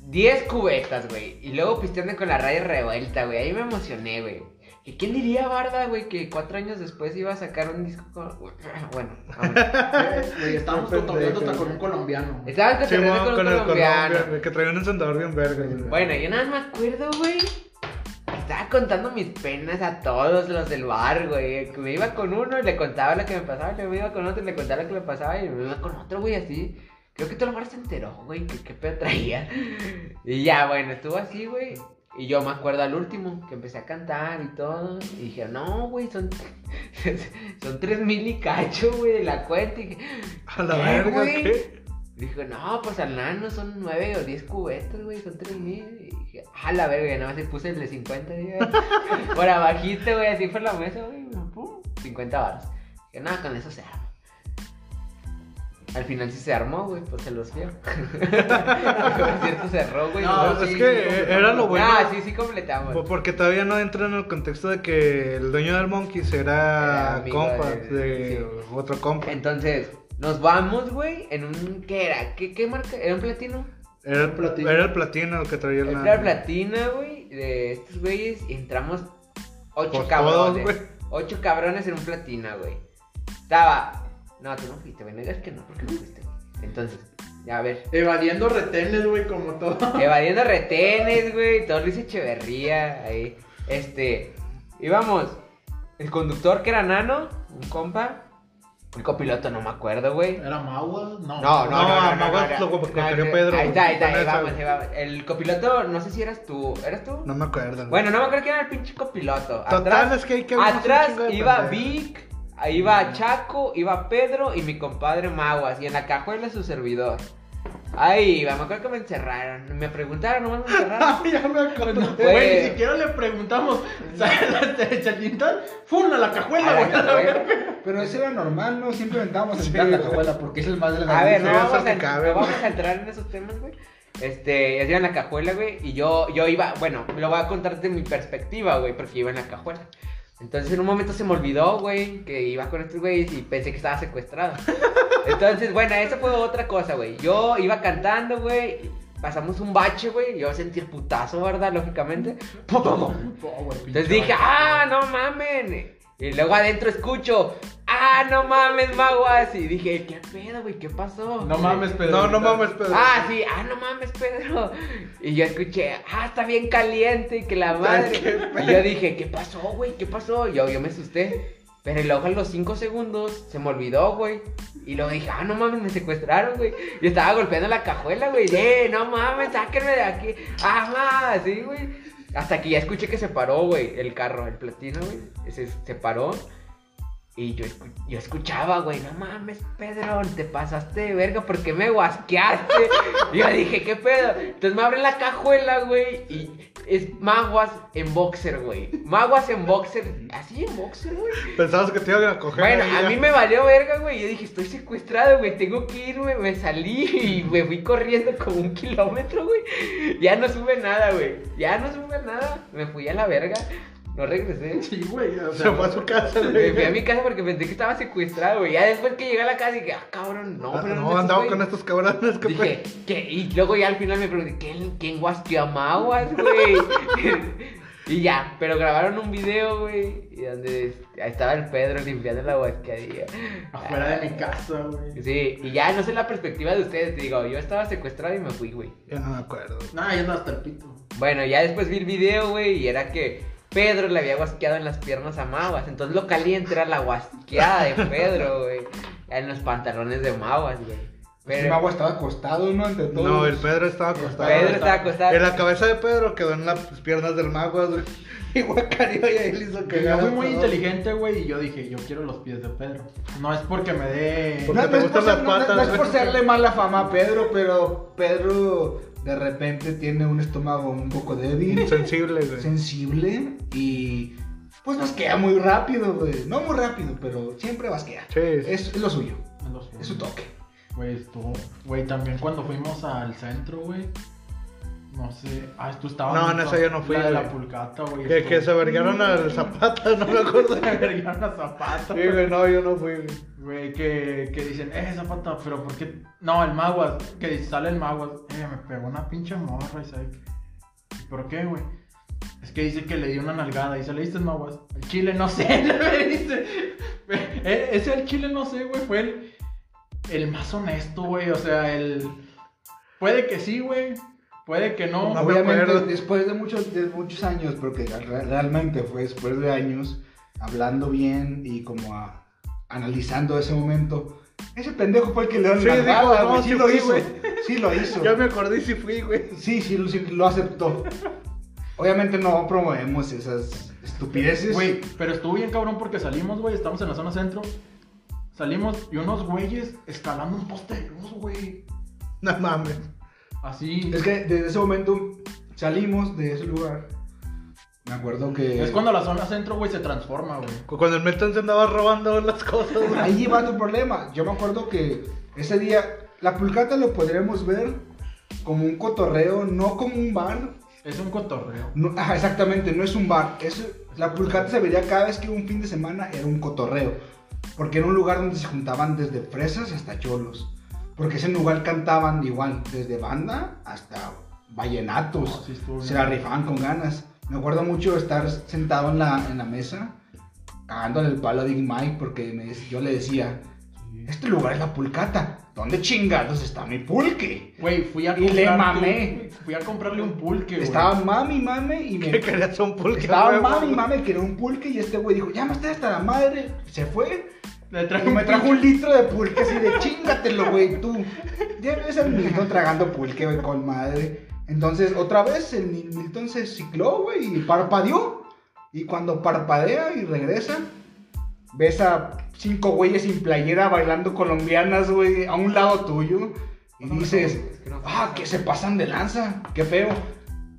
B: 10 cubetas, güey. Y luego pisteando con la raya revuelta, güey. Ahí me emocioné, güey. ¿Y quién diría, Barda, güey, que cuatro años después iba a sacar un disco con... Bueno,
D: Güey, estábamos cotorreando hasta con un colombiano.
A: Sí,
B: cotorreando
A: con,
B: con un
A: el
B: colombiano.
A: Colombia, que traía un encendedor bien verga. güey.
B: Bueno, yo nada más me acuerdo, güey. Estaba contando mis penas a todos los del bar, güey. Que me iba con uno y le contaba lo que me pasaba. Luego me iba con otro y le contaba lo que me pasaba. Y me iba con otro, güey, así. Creo que todo el bar se enteró, güey, que qué pedo traía. Y ya, bueno, estuvo así, güey. Y yo me acuerdo al último, que empecé a cantar y todo. Y dije, no, güey, son, son tres mil y cacho, güey, de la cuenta. Y dije,
A: A la
B: ¿Qué,
A: verga,
B: güey?
A: ¿qué?
B: Dijo, no, pues al nano son 9 o 10 cubetas, güey, son 3 mil. Y dije, ah, la verga, nada más se puse el de 50, güey. Por abajito, güey, así por la mesa, güey, pum, 50 baros. Dije, nada, con eso se arma. Al final sí se armó, güey, pues se los dio. Por cierto, cerró, güey.
D: No,
A: es
D: sí,
A: que
D: sí,
A: era lo bueno.
B: Ah, sí, sí completamos.
A: Po- Porque todavía no entra en el contexto de que el dueño del Monkeys era
B: Era
A: compa
B: de-
A: de,
B: sí.
A: otro compa.
B: Entonces, nos vamos, güey, en un, ¿qué era? ¿Qué, qué marca? ¿Era un platino?
A: Era el,
D: platino.
A: era el platino el que traía el
B: Era
A: nano.
B: platina, güey, de estos güeyes y entramos ocho
A: Pues
B: cabrones.
A: todos,
B: ocho cabrones en un platina, güey. Estaba. No, tú no fuiste, güey. No digas que no, porque no fuiste. Entonces, ya a ver.
D: Evadiendo retenes, güey, como todo.
B: Evadiendo retenes, güey. Todo Luis Echeverría. Ahí. Este. Íbamos. El conductor que era nano, un compa. El copiloto, no me acuerdo, güey.
D: ¿Era Magua? No.
B: No, no,
A: No,
B: no, no, no,
A: Maguas
B: no,
A: lo Pedro,
B: Ahí está, ahí está, ahí vamos, ahí vamos. El copiloto, no sé si eras tú. ¿Eras tú?
A: No me acuerdo.
B: Bueno, no me acuerdo quién era el pinche copiloto.
A: Total,
B: atrás,
A: es que hay que
B: atrás iba. Vic, iba Chaco, iba Pedro y mi compadre Maguas. Y en la cajuela su servidor. Ahí iba, me acuerdo que me encerraron. Me preguntaron, nomás me encerraron.
D: ya me.
B: Fue-
D: Güey, ni siquiera le preguntamos. ¿Se alientan? ¡Fum! A la cajuela, güey.
B: cajuela.
C: Pero eso era normal, ¿no? Siempre intentábamos entrar en la cajuela porque es el más delgado.
B: A ver, no
A: Sí,
B: vamos a,
A: cabe,
B: no vamos a entrar en esos temas, güey. Este, ya en la cajuela, güey. Y yo, yo iba, bueno, lo voy a contar de mi perspectiva, güey, porque iba en la cajuela. Entonces en un momento se me olvidó, güey, que iba con estos güeyes y pensé que estaba secuestrado. Entonces, bueno, eso fue otra cosa, güey. Yo iba cantando, güey. Pasamos un bache, güey. Yo sentí el putazo, ¿verdad? Lógicamente. ¡Pum, pum, pum!
D: Güey, pinche
B: Entonces dije, ah, no mamen. Y luego adentro escucho, ah, no mames, maguas. Y dije, ¿qué pedo, güey? ¿Qué pasó?
D: No mames, Pedro.
A: No, no mames, Pedro.
B: Ah, sí, ah, no mames, Pedro. Y yo escuché, ah, está bien caliente y que la madre. Y yo dije, ¿qué pasó, güey? ¿Qué pasó? Yo, yo me asusté. Pero luego a los 5 segundos se me olvidó, güey. Y luego dije, ah, no mames, me secuestraron, güey. Y estaba golpeando la cajuela, güey. Eh, no mames, sáquenme de aquí. Ah, así, güey. Hasta que ya escuché que se paró, güey, el carro, el platino, güey. Se, se paró. Y yo, yo escuchaba, güey, no mames, Pedro, te pasaste de verga, ¿por qué me guasqueaste? Yo dije, ¿qué pedo? Entonces me abren la cajuela, güey, y es maguas en boxer, güey. Maguas en boxer, así en boxer, güey.
A: Pensabas que te iban a coger.
B: Bueno,
A: ahí
B: a mí me valió verga, güey. Yo dije, estoy secuestrado, güey. Tengo que irme. Me salí y me fui corriendo como un kilómetro, güey. Ya no sube nada, güey. Ya no sube nada. Me fui a la verga. No regresé.
D: Sí, güey. O
A: Se
D: sea,
A: fue a su casa,
B: Me fui a mi casa porque pensé que estaba secuestrado, güey. Ya después que llegué a la casa dije, ah, cabrón, no,
A: Ah,
B: pero
A: no,
B: ¿dónde
A: andaba con estos cabrones que
B: Dije, ¿qué? Y luego ya al final me pregunté, ¿quién, quién guasqueó a Maguas, güey? y ya, pero grabaron un video, güey, y donde ahí estaba el Pedro limpiando la guasqueadilla.
D: afuera de mi casa, güey.
B: Sí, y ya no sé la perspectiva de ustedes, te digo, yo estaba secuestrado y me fui, güey.
A: Ya no me acuerdo.
D: Nah, ya anda hasta el pito.
B: Bueno, ya después vi el video, güey, y era que Pedro le había guasqueado en las piernas a Maguas. Entonces lo caliente era la guasqueada de Pedro, güey. En los pantalones de Maguas, güey.
C: El
B: Pero
C: agua estaba acostado, ¿no? Ante.
A: No, el Pedro estaba acostado.
B: Pedro estaba acostado.
A: En la cabeza de Pedro quedó en las piernas del mago, güey. Y Guacario y ahí le hizo
D: Que yo fui muy inteligente, güey, y yo dije, yo quiero los pies de Pedro. No es porque me dé.
A: Porque
C: No,
A: te
C: no es
A: gustan
C: por
A: las
C: ser- no- no-
A: patas,
C: no es por serle mala fama a Pedro, pero Pedro de repente tiene un estómago un poco débil,
A: Insensible, güey.
C: sensible y pues basquea muy rápido, güey. No muy rápido, pero siempre basquea.
A: Sí.
C: Es, es lo suyo, es su toque.
D: Güey, estuvo. Güey, también cuando fuimos al centro, güey. No sé. Ah, tú estabas.
A: No, en esa yo no fui,
D: La de la
A: güey.
D: pulcata, güey.
A: Que, que se vergaron al Zapata, no me acuerdo.
D: Se vergaron a Zapata.
A: Sí, güey, no, yo no fui, güey.
D: Güey, que, que dicen, eh, Zapata, pero ¿por qué? No, el Maguas, que sale el Maguas, eh, me pegó una pinche morra y sabe qué. ¿Y ¿Por qué, güey? Es que dice que le dio una nalgada y se le diste el Maguas. El chile no sé, le dice. Eh, Ese el chile no sé, güey, fue el, el más honesto, güey, o sea, el... Puede que sí, güey, puede que no.
A: No me
C: Obviamente, después de muchos, de muchos años, porque re- realmente fue después de años, hablando bien y como a- analizando ese momento, ese pendejo fue el que le dio
A: Sí,
C: la
A: no, sí
C: sí lo
A: fui,
C: hizo,
A: güey.
C: sí lo hizo.
A: Ya me acordé y sí fui, güey.
C: Sí, sí, lo- sí, lo aceptó. Obviamente no promovemos esas estupideces.
D: Güey, pero estuvo bien cabrón porque salimos, güey, estamos en la zona centro. Salimos y unos güeyes escalando un poste de luz, güey.
A: No mames.
D: Así.
C: Es que desde ese momento salimos de ese lugar. Me acuerdo que...
D: Es cuando la zona centro, güey, se transforma, güey.
A: Cuando el Milton se andaba robando las cosas, güey.
C: Ahí va tu problema. Yo me acuerdo que ese día la pulcata lo podremos ver como un cotorreo, no como un bar.
D: Es un cotorreo.
C: No, exactamente, no es un bar. Es, la pulcata se vería cada vez que un fin de semana era un cotorreo. Porque era un lugar donde se juntaban desde fresas hasta cholos. Porque ese lugar cantaban igual, desde banda hasta vallenatos.
D: No, sí
C: se la rifaban con ganas. Me acuerdo mucho estar sentado en la, en la mesa, cagándole el palo a Big Mike, porque me yo le decía, este lugar es la pulcata. ¿Dónde chingados está mi pulque?
D: Güey, fui a
C: Y le
D: comprarle
C: mamé.
D: Fui a comprarle un pulque, güey.
C: Estaba mami, mame y me...
A: Que querías un pulque.
C: Estaba mami,
A: güey.
C: mami, que era un pulque y este güey dijo, ya me hasta la madre. Se fue.
D: Le
C: me trajo un litro de pulque así de chingatelo, güey, tú. Ya ves al Milton tragando pulque, güey, con madre. Entonces, otra vez el Mil- Milton se cicló, güey, y parpadeó. Y cuando parpadea y regresa, ves a cinco güeyes sin playera bailando colombianas, güey, a un lado tuyo. Y dices, ah, que se pasan de lanza, qué feo.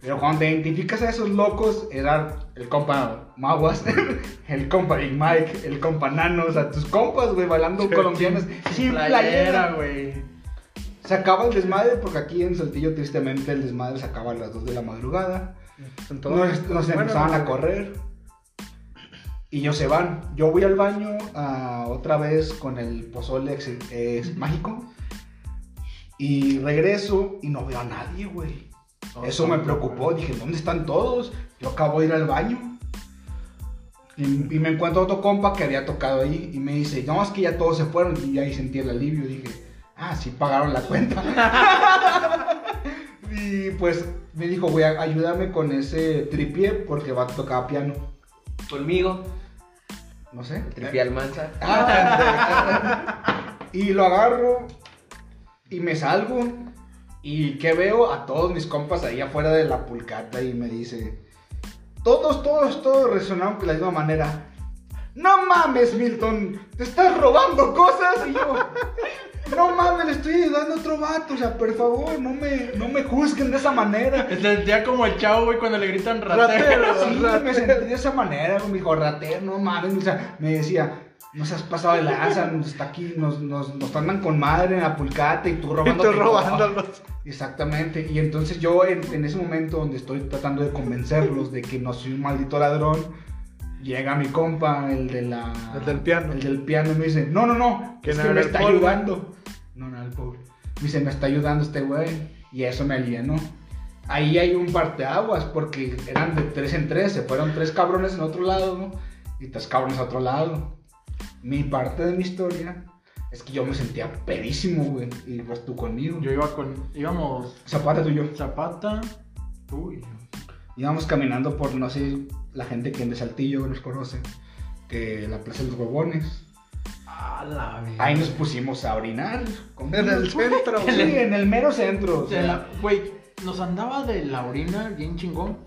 C: Pero cuando te identificas a esos locos, era el compa Maguas, el compa Big Mike, el compa Nano, o sea, tus compas, güey, bailando colombianas sin playera.
D: güey.
C: Se acaba el desmadre porque aquí en Saltillo, tristemente, el desmadre se acaba a las 2 de la madrugada.
A: Entonces,
C: Nos, nos
A: bueno,
C: empezaban a correr. Y ellos se van. Yo voy al baño ah, otra vez con el pozole es mágico. Y regreso y no veo a nadie, güey.
D: Todos
C: Eso me preocupó. Dije, ¿dónde están todos? Yo acabo de ir al baño. Y, y me encuentro otro compa que había tocado ahí y me dice, no, es que ya todos se fueron. Y ahí sentí el alivio. Dije, ah, sí pagaron la cuenta. y pues me dijo, güey, ayúdame con ese tripié porque va a tocar piano.
B: Conmigo,
C: No sé.
B: tripié Almanza.
C: Ah, y lo agarro y me salgo. Y que veo a todos mis compas ahí afuera de la pulcata y me dice, todos, todos, todos resonaron de la misma manera. No mames, Milton, te estás robando cosas. Y yo, no mames, le estoy ayudando a otro vato. O sea, por favor, no me, no me juzguen de esa manera.
D: Me sentía como el chavo, güey, cuando le gritan ratero.
A: Ratero.
C: Sí, me sentí de esa manera, me dijo, ratero, no mames, o sea, me decía, nos has pasado de lanza, está aquí, nos, nos, nos andan con madre en la pulcata y tú
A: Y
C: robando.
A: tú robándolos.
C: Exactamente, y entonces yo en, en ese momento donde estoy tratando de convencerlos de que no soy un maldito ladrón, Llega mi compa, el de la.
A: El del piano.
C: El del piano, y me dice: No, no, no.
A: ¿Quién
C: es que me está
A: Paul?
C: ayudando. No, no, el Paul. Me dice: Me está ayudando este güey. Y eso me alienó. Ahí hay un parteaguas, porque eran de tres en tres. Se fueron tres cabrones en otro lado, ¿no? Y tres cabrones a otro lado. Mi parte de mi historia es que yo me sentía pedísimo, güey. Y pues tú conmigo.
D: Yo iba con. íbamos.
C: Zapata tú y yo.
D: Zapata, tú y yo.
C: Íbamos caminando por, no sé, la gente que en de Saltillo nos conoce, que la Plaza de los Huevones.
D: A la verga.
C: Ahí nos pusimos a orinar. con-
A: En el centro,
C: Sí, en el mero centro.
D: la- Güey, nos andaba de la orina bien chingón.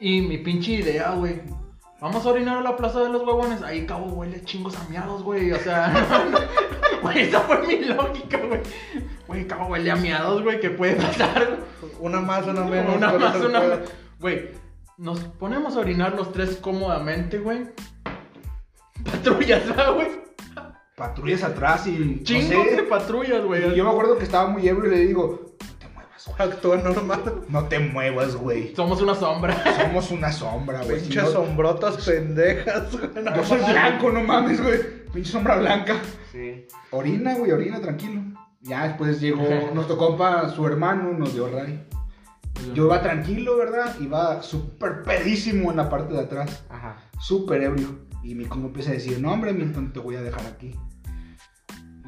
D: Y mi pinche idea, güey. Vamos a orinar a la plaza de los huevones. Ahí cabo huele chingos a miados, güey. O sea, güey, esa fue mi lógica, güey. Güey, cabo huele a miados, güey. ¿Qué puede pasar?
A: Una más, una menos.
D: Una más, una más. Güey, nos ponemos a orinar los tres cómodamente, güey. Patrullas, ¿verdad, güey?
C: patrullas atrás y. no
D: Chingos
C: sé.
D: de patrullas, güey.
C: Y yo me acuerdo que estaba muy ebrio y le digo:
A: Actúa normal.
C: No te muevas, güey.
D: Somos una sombra.
C: Somos una sombra, güey. Si
A: Pinches
C: no-
A: sombrotas pendejas, güey.
C: Yo soy blanco, no mames, güey. Pinche sombra blanca.
B: Sí.
C: Orina, güey, orina, tranquilo. Ya después llegó nuestro compa, su hermano, nos dio ray. Yo iba tranquilo, ¿verdad? Iba súper pedísimo en la parte de atrás.
B: Ajá.
C: Súper ebrio. Y mi compa empieza a decir, no, hombre, Milton, te voy a dejar aquí.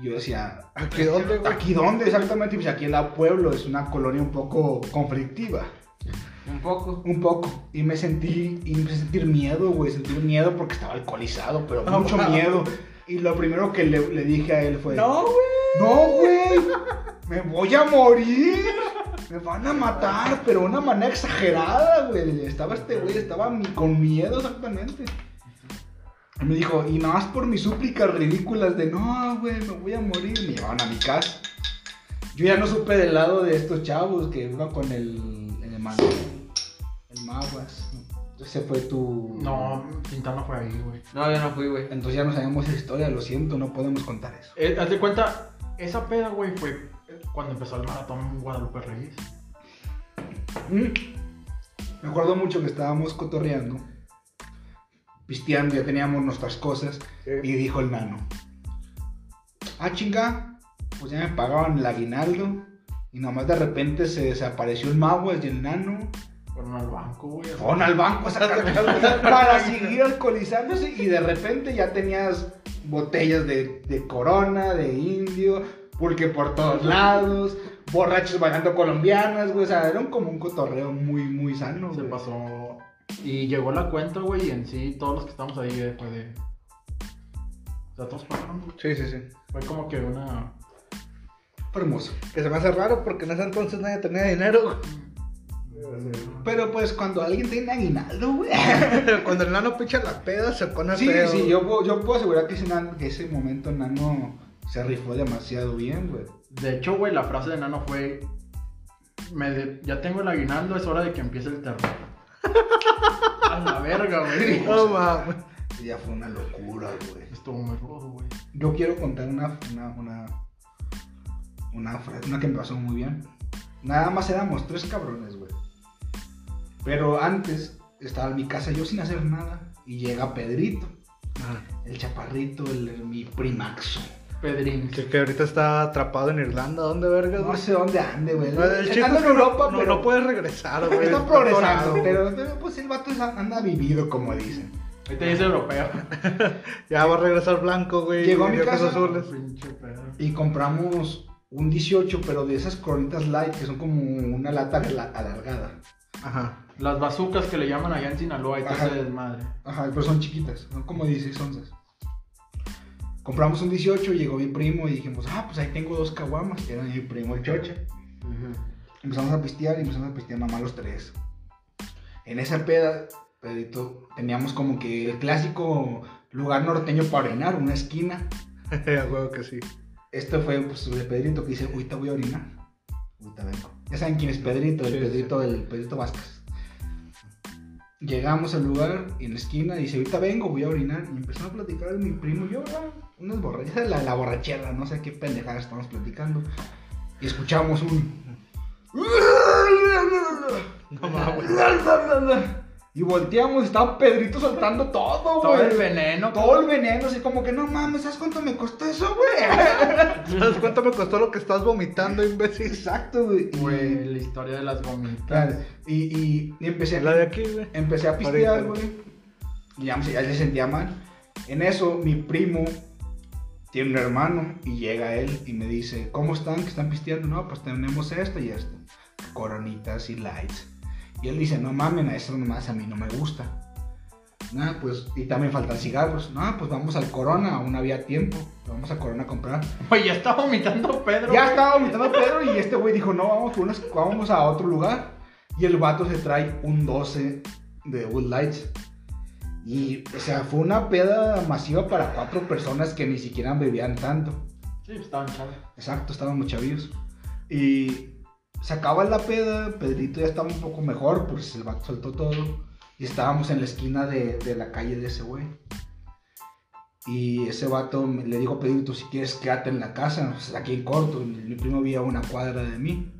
C: Y yo decía,
A: ¿Aquí dónde, güey?
C: ¿aquí dónde exactamente? Y pues aquí en la pueblo es una colonia un poco conflictiva.
B: Un poco.
C: Un poco. Y me sentí, y empecé a sentir miedo, güey. Sentir miedo porque estaba alcoholizado, pero mucho
A: wow.
C: miedo. Y lo primero que le, le dije a él fue,
A: No, güey.
C: no, güey, me voy a morir. Me van a matar, pero de una manera exagerada, güey. Estaba este güey, estaba mi- con miedo exactamente. Y me dijo, y nada más por mis súplicas ridículas de, no, güey, me voy a morir. Me llevaban a mi casa. Yo ya no supe del lado de estos chavos que iban con el, el, man- el Maguas. Ese fue tu...
D: No, Quintana fue ahí, güey.
B: No, yo no fui, güey.
C: Entonces ya no sabemos esa historia, lo siento, no podemos contar eso.
D: Eh, haz de cuenta, esa peda, güey, fue cuando empezó el maratón Guadalupe Reyes.
C: Mm. Me acuerdo mucho que estábamos cotorreando, pisteando, ya teníamos nuestras cosas, y dijo el nano, ah chinga, pues ya me pagaban el aguinaldo, y nomás de repente se desapareció el Maguas y el nano,
D: Fueron al banco, güey.
C: fueron al banco para seguir alcoholizándose, y de repente ya tenías botellas de, de corona, de indio, porque por todos lados, borrachos bailando colombianas, güey, o sea, era un- como un cotorreo muy, muy sano,
D: Se
C: güey.
D: pasó. Y llegó la cuenta, güey, y en sí, todos los que estamos ahí eh, fue de. O sea, todos pagaron, güey.
A: Sí, sí, sí.
D: Fue como que una.
C: Fue hermoso.
A: Que se me hace raro porque en ese entonces nadie tenía dinero.
C: Pero pues cuando alguien tiene aguinaldo, güey.
A: güey. Cuando el nano picha la peda se pone
C: Sí,
A: feo.
C: sí, yo, puedo- yo puedo asegurar que ese, nan- que ese momento Nano se rifó demasiado bien, güey.
D: De hecho, güey, la frase de Nano fue. Me de- Ya tengo el aguinaldo, es hora de que empiece el terror. A la verga, güey.
A: No mames.
C: Ya fue una locura, güey.
D: Estuvo muy rudo, güey.
C: Yo quiero contar una, una, una, una, una que me pasó muy bien. Nada más éramos tres cabrones, güey. Pero antes estaba en mi casa yo sin hacer nada. Y llega Pedrito, el chaparrito, el, el- mi primaxo.
D: Pedrín.
A: Que, que ahorita está atrapado en Irlanda. ¿Dónde vergas?
C: No sé dónde ande, güey.
A: No, el
C: Anda en
A: no-
C: Europa,
A: no,
C: pero
A: no puedes regresar, güey.
C: está progresando. Pero, pues el vato anda vivido, como dicen.
D: Ahorita ya es europeo.
A: Ya va a regresar blanco, güey.
C: Llegó a mi casa.
A: azules.
C: Y compramos un 18, pero de esas coronitas light, que son como una lata ala- alargada.
A: Ajá.
D: Las bazucas que le llaman allá en Sinaloa y todo ese desmadre.
C: Ajá, pero son chiquitas, son como 16 onzas. Compramos un 18, llegó mi primo y dijimos, ah, pues ahí tengo dos caguamas, que eran mi primo el chocha. Empezamos a pistear y empezamos a pistear nomás los tres. En esa peda, Pedrito, teníamos como que el clásico lugar norteño para orinar, una esquina.
A: A huevo que sí.
C: Este fue pues, de Pedrito que dice, ahorita voy a orinar. Ahorita vengo. Ya saben quién es Pedrito, el
A: Sí,
C: Pedrito del Pedrito Vázquez. Llegamos al lugar y en la esquina dice, ahorita vengo, voy a orinar. Y empezamos a platicar mi primo y yo, ah, unas borrachas, la, la borrachera, no sé qué pendejada estamos platicando. Y escuchamos un...
A: No.
C: Y volteamos, estaba Pedrito soltando todo,
D: Todo
C: güey.
D: el veneno.
C: Todo el veneno, así como que no mames, ¿sabes cuánto me costó eso, güey?
A: ¿Sabes cuánto me costó lo que estás vomitando, imbécil?
C: Exacto, güey.
D: La historia de las gomitas.
C: Claro, Y, y, y empecé,
A: La de aquí, güey.
C: empecé a pistear, güey. Y ya, me- ya se sentía mal. En eso, mi primo tiene un hermano y llega él y me dice, ¿cómo están? ¿Qué están pisteando? No, pues tenemos esto y esto. Coronitas y lights. Y él dice, no mamen, a eso nomás a mí no me gusta. Nada, pues, y también faltan cigarros. No, pues vamos al Corona, aún había tiempo. Vamos a Corona a comprar.
D: Güey, ya está vomitando Pedro.
C: Ya
D: güey.
C: estaba vomitando Pedro y este güey dijo, no, vamos, unas- vamos a otro lugar. Y el vato se trae un 12 de Wood Lights. Y, o sea, fue una peda masiva para cuatro personas que ni siquiera bebían tanto.
D: Sí, pues, estaban chavos.
C: Exacto, estaban muy chavillos. Y se acaba la peda, Pedrito ya estaba un poco mejor, pues el vato soltó todo. Y estábamos en la esquina de, de la calle de ese güey. Y ese vato le dijo a Pedrito, si quieres quédate en la casa, aquí en corto. Mi, primo vivía una cuadra de mí.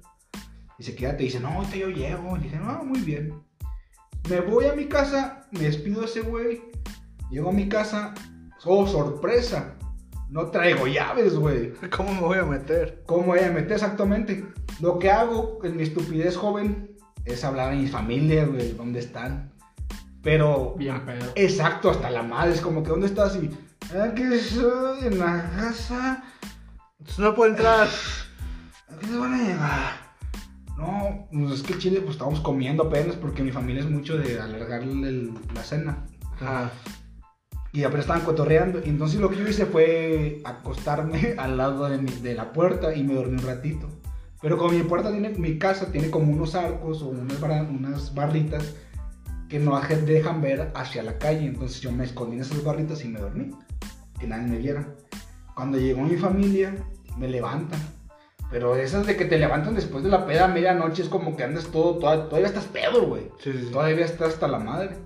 C: Dice, quédate. Y dice, no, ahorita yo llego. Y dije, no, muy bien. Me voy a mi casa, me despido de ese güey. Llego a mi casa, oh, sorpresa. No traigo llaves, güey.
A: ¿Cómo me voy a meter?
C: ¿Cómo voy a meter exactamente? Lo que hago en mi estupidez joven es hablar a mi familia, güey, dónde están. Pero,
D: Bien pedo.
C: exacto, hasta la madre, es como que, ¿dónde estás? Y, aquí estoy en la casa,
A: Entonces no puedo entrar.
C: ¿a qué se van a llevar? No, pues es que Chile, pues estamos comiendo apenas porque mi familia es mucho de alargar el- la cena.
A: Ajá.
C: Y apenas estaban cotorreando. Y entonces lo que yo hice fue acostarme al lado de, mi- de la puerta y me dormí un ratito. Pero como mi puerta tiene, mi casa tiene como unos arcos o unas, unas barritas que no dejan ver hacia la calle. Entonces yo me escondí en esas barritas y me dormí. Que nadie me viera. Cuando llegó mi familia, me levantan. Pero esas de que te levantan después de la peda a medianoche es como que andas todo, toda- todavía estás pedo, güey.
A: Sí, sí, sí.
C: Todavía está hasta la madre.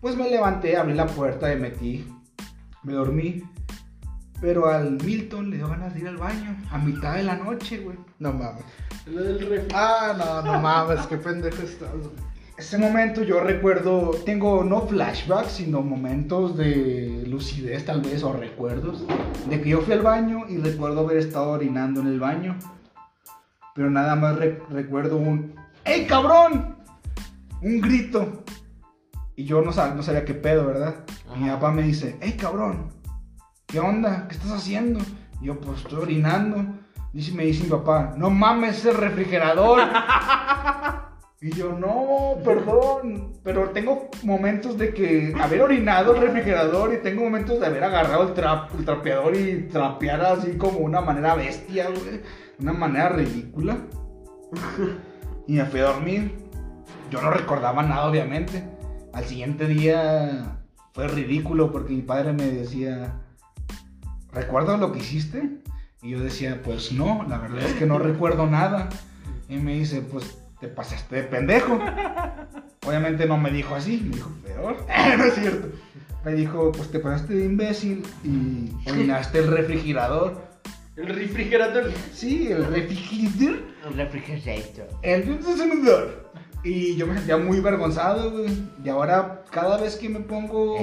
C: Pues me levanté, abrí la puerta, me metí, me dormí. Pero al Milton le dio ganas de ir al baño a mitad de la noche, güey.
A: No mames.
D: Lo del refri.
A: Ah, no, no mames, qué pendejo estás, güey.
C: Ese momento yo recuerdo, tengo no flashbacks, sino momentos de lucidez tal vez, o recuerdos, de que yo fui al baño y recuerdo haber estado orinando en el baño. Pero nada más re- recuerdo un ¡Ey, cabrón! Un grito. Y yo no, sab- no sabía qué pedo, ¿verdad? Y mi papá me dice, ¡Ey, cabrón! ¿Qué onda? ¿Qué estás haciendo? Y yo, pues estoy orinando. Dice, me dice mi papá, no mames ese refrigerador. Y yo, no, perdón, pero tengo momentos de que haber orinado el refrigerador y tengo momentos de haber agarrado el, trap- el trapeador y trapear así como una manera bestia, güey, una manera ridícula. Y me fui a dormir. Yo no recordaba nada, obviamente. Al siguiente día fue ridículo porque mi padre me decía, ¿recuerdas lo que hiciste? Y yo decía, pues no, la verdad es que no recuerdo nada. Y me dice, pues te pasaste de pendejo. Obviamente no me dijo así, me dijo peor. no es cierto. Me dijo, pues te pasaste de imbécil y orinaste el refrigerador.
D: El refrigerador.
C: Sí, el refrigerador.
B: Un refrigerator.
C: El refrigerador. Y yo me sentía muy vergonzado, güey. Y ahora, cada vez que me pongo.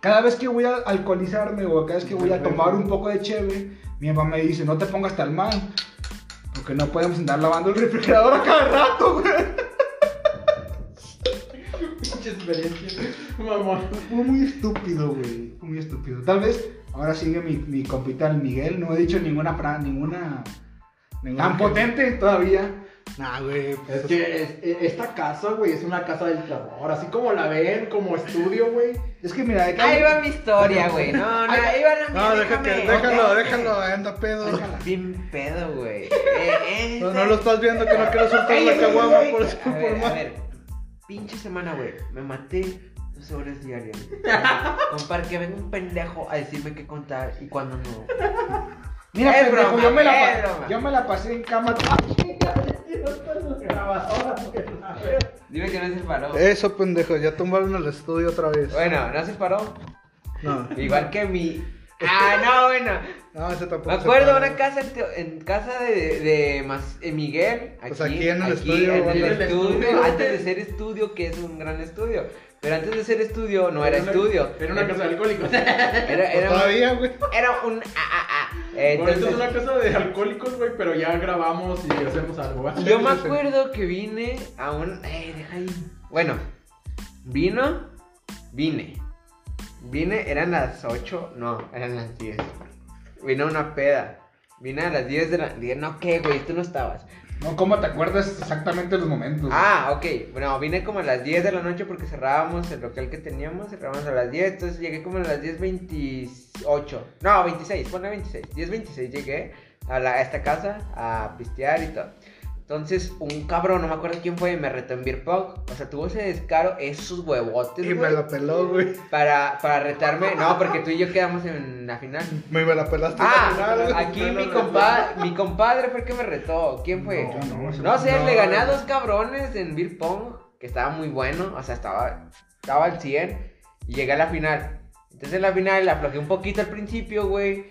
C: Cada vez que voy a alcoholizarme o cada vez que voy a tomar un poco de cheve, mi papá me dice, no te pongas tan mal. Porque no podemos andar lavando el refrigerador a cada rato, güey.
D: Pinche experiencia. Mamón.
C: Fue muy estúpido, güey. Fue muy estúpido. Tal vez ahora sigue mi, mi compita el Miguel. No he dicho ninguna fra- ninguna tan potente todavía.
A: Nah, güey.
D: Es
A: pues,
D: que es- e- esta casa, güey, es una casa del terror. Así como la ven, como estudio, güey.
C: Es que mira, hay que...
B: Ahí va mi historia, güey. No, no, ahí va la
A: No, que,
B: déjame.
A: déjalo, déjalo, anda pedo.
B: Sin pedo, güey. Eh,
A: No,
B: esa-
A: no lo estás viendo que no quiero soltar la caguama por eso,
B: A
A: por
B: ver, a ver. Pinche semana, güey. Me maté 12 horas diarias. Compar que venga un pendejo a decirme qué contar y cuándo no.
C: Mira, pendejo,
B: broma,
C: yo, me la yo me la pasé en cama.
B: Dime que no se paró.
A: Eso, pendejo, ya tumbaron el estudio otra vez.
B: Bueno, no se paró.
A: No.
B: Igual que mi Ah, no, bueno.
A: No, ese tampoco.
B: Me acuerdo una casa en, en casa de, de Mas- eh, Miguel. Aquí,
A: Pues aquí en el estudio,
B: En el
D: en el
B: estudio,
D: estudio.
B: antes de ser estudio, que es un gran estudio. Pero antes de ser estudio, no era estudio.
D: Era una casa de alcohólicos.
B: Era,
A: Pues
B: era,
A: todavía, güey.
B: era un. Ah, ah, ah.
D: Bueno, esto
B: entonces-
D: es una casa de alcohólicos, güey, pero ya grabamos y hacemos algo. ¿va?
B: Yo me acuerdo que vine a un. Eh, deja ahí. Bueno, vino. Vine. Vine, eran las 8. No, eran las 10. Vino una peda. Vine a las 10 de la. No, ¿qué, güey? Tú no estabas.
C: No, ¿cómo te acuerdas exactamente los momentos?
B: Ah, ok. Bueno, vine como a las 10 de la noche porque cerrábamos el local que teníamos. Cerrábamos a las 10. Entonces llegué como a las 10.28. No, 26. Ponle 26. 10.26 llegué a, la, a esta casa a pistear y todo. Entonces, un cabrón, no me acuerdo quién fue, me retó en beer pong. O sea, tuvo ese descaro, esos huevotes,
A: Y me la peló, güey.
B: para, para retarme. No, porque tú y yo quedamos en la final.
A: Me, me la pelaste al final,
B: Ah,
A: güey.
B: aquí
D: No, no,
B: mi,
D: no,
B: compa mi compadre fue el que me retó. ¿Quién fue?
C: No, no, ese
B: No sé,
A: no.
B: le gané a dos cabrones en Beer Pong, que estaba muy bueno, o sea, estaba, estaba al 100, y llegué a la final. Entonces en la final la aflojé un poquito al principio, güey,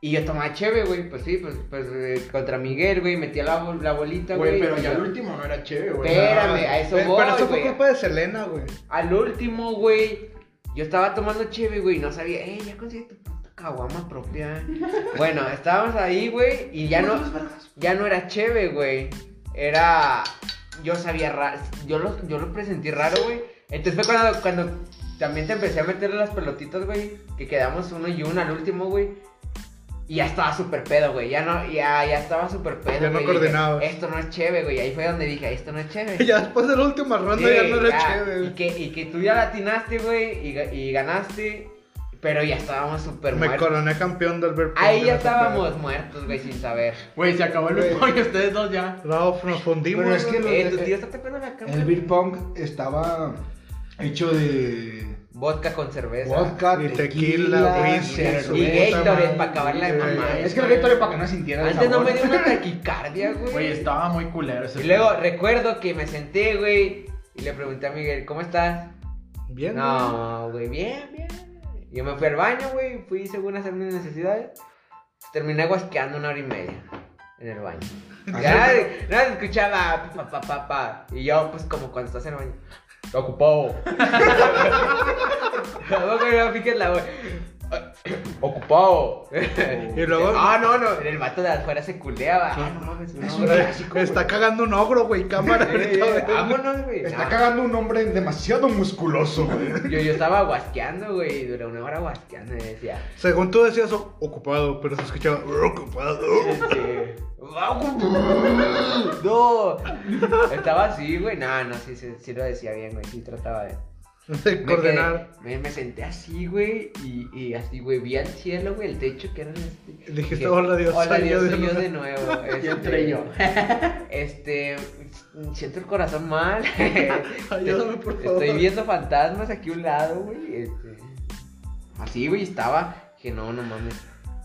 B: y yo tomaba cheve, güey, pues sí, pues, pues eh, contra Miguel, güey, metía la, bol- la bolita, güey.
D: Güey, pero ya el último no era chévere, güey.
B: Espérame, a eso voy,
A: Pero eso fue
B: güey.
A: culpa de Selena, güey.
B: Al último, güey, yo estaba tomando cheve, güey, y no sabía, eh, ya conseguí tu puta caguama propia. bueno, estábamos ahí, güey, y ya no, ya no era cheve, güey. Era, yo sabía raro, yo lo, yo lo presentí raro, güey. Entonces fue cuando, cuando también te empecé a meter las pelotitas, güey, que quedamos uno y uno al último, güey. Y ya estaba súper pedo, güey. Ya no, ya, ya estaba súper pedo.
A: Ya no coordinabas.
B: Esto no es chévere, güey. Ahí fue donde dije, esto no es chévere.
A: Ya después de la última ronda
B: Sí,
A: ya no era
B: ya,
A: chévere,
B: Y que, y que tú ya latinaste, güey, y, ga- y ganaste, pero ya estábamos súper
A: Me
B: muertos.
A: coroné campeón del Beer Pong
B: Ahí ya estábamos muertos, güey, sin saber.
D: Güey, se acabó el béisbol y ustedes dos ya.
A: No, nos fundimos.
C: Pero es que
B: Eh, tu tío está tocando la cámara.
C: El beer pong estaba hecho de
B: Vodka con cerveza.
C: vodka,
A: Y
C: tequila,
A: whisky,
C: cerveza.
B: Y Gatorade para acabarla de mamar.
C: Es que el Gatorade para que no sintiera el
B: Antes no me dio una taquicardia, güey.
D: Güey, estaba muy culero ese
B: Y luego recuerdo que me senté, güey, y le pregunté a Miguel, ¿cómo estás?
A: Bien.
B: No, güey, bien, bien. Yo me fui al baño, güey, fui según hacer mis necesidades. Terminé guasqueando una hora y media en el baño. Ya, nada, se escuchaba pa, pa, pa, pa. Y yo, pues, como cuando estás en el baño. Está ocupado. Luego que no piques la. Ocupado.
A: Y luego-
B: Ah, no, no. El vato de afuera se culeaba. Ah, no mames, no.
C: Es un
A: Pero
C: clásico,
A: Está cagando un ogro, güey, cámara.
B: Eh. Vámonos, güey.
C: Está
B: No.
C: cagando un hombre demasiado musculoso, güey.
B: Yo, yo estaba guasqueando, güey. Duré una hora guasqueando y decía.
A: Según tú decías ocupado, pero se escuchaba ocupado.
B: No. Estaba así, güey. No, no, sí, sí, sí lo decía bien, güey. Sí trataba de.
A: De
B: Me,
A: coordinar.
B: quedé- me, me senté así, güey. Y, y así, güey. Vi al cielo, güey. El techo que era este.
A: Dijiste,
B: Dije,
A: "Hola, Dios,
B: Hola,
A: soy
B: Dios,
A: yo
B: soy yo
A: nuevo".
B: de nuevo.
D: Y
B: Este,
D: entré yo.
B: Este. Siento el corazón mal.
A: Ayúdame, por favor.
B: Estoy viendo fantasmas aquí a un lado, güey. Este, así, güey, estaba. Dije, no, no mames.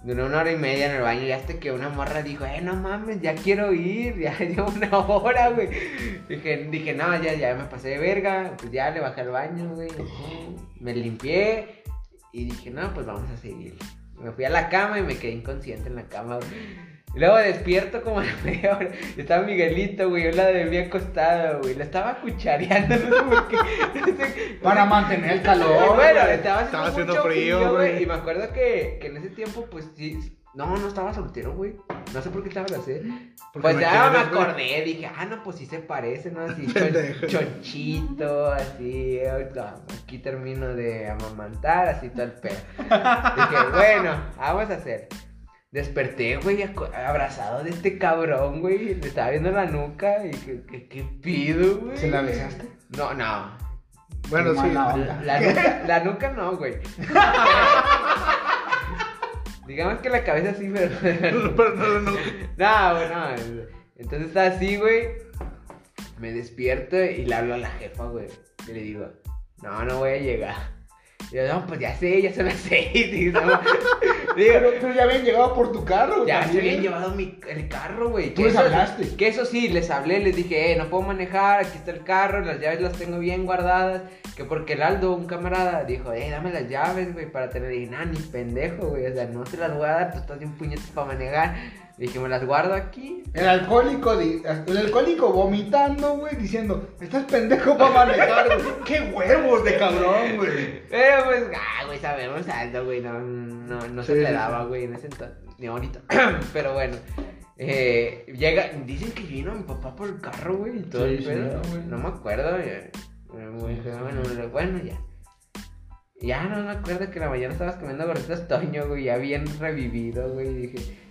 B: Duré una hora y media en el baño y hasta que una morra dijo, eh, no mames, ya quiero ir, ya llevo una hora, güey. Dije, dije, no, ya, ya me pasé de verga, pues ya le bajé al baño, güey. Me limpié y dije, no, pues vamos a seguir. Me fui a la cama y me quedé inconsciente en la cama, güey. Y luego despierto como a la media hora. Estaba Miguelito, güey. Yo la debí acostada, güey. La estaba cuchareando, no sé por qué. No sé-
C: Para mantener el calor.
B: bueno,
C: güey.
B: estaba haciendo,
A: Estaba haciendo
B: mucho
A: frío, güey.
B: Y me acuerdo que, que en ese tiempo, pues sí. No, no estaba soltero, güey. No sé por qué estaba así.
A: Porque
B: Pues
A: me
B: ya me acordé. Dije, ah, no, pues sí se parece, ¿no? Así, chon- chonchito, así. eh, no, aquí termino de amamantar, así todo el pedo. Dije, bueno, vamos a hacer. Desperté, güey, abrazado de este cabrón, güey. Le estaba viendo la nuca y que, que, ¿qué pido, güey?
C: ¿Se la besaste?
B: No, no.
A: Bueno,
C: Qué
A: sí.
B: La, la nuca, la nuca no, güey. Digamos que la cabeza sí, pero.
A: Pero no, no, no.
B: No, güey, no. Entonces está así, güey. Me despierto y le hablo a la jefa, güey. Y le digo, no, no voy a llegar. Y yo, no, pues ya sé, ya son las seis. Y, no, Digo,
C: Pero, pero ya habían llegado por tu carro.
B: ya se
C: también.
B: habían llevado mi, el carro, güey.
C: Tú
B: Que
C: les
B: eso-
C: hablaste.
B: Que eso sí, les hablé, les dije, eh, no puedo manejar, aquí está el carro, las llaves las tengo bien guardadas. Que porque el Aldo, un camarada, dijo, eh, dame las llaves, güey, para tener. Y nah, ni pendejo, güey, o sea, no te las voy a dar, tú estás bien puñetas para manejar. Dije, me las guardo aquí.
C: El alcohólico, el alcohólico vomitando, güey, diciendo, estás pendejo para manejar, güey. ¡Qué huevos de cabrón, güey!
B: Pero pues, ah, güey, sabemos Aldo, güey, no, no, no se le daba, güey, en ese entonces, ni ahorita. Pero bueno, eh, llega, dicen que vino mi papá por el carro, güey, y todo
D: Sí,
B: el pedo, no me acuerdo, eh, güey, bueno, bueno, ya. Ya no me acuerdo que en la mañana estabas comiendo gorditas Toño, güey, ya bien revivido, güey, dije...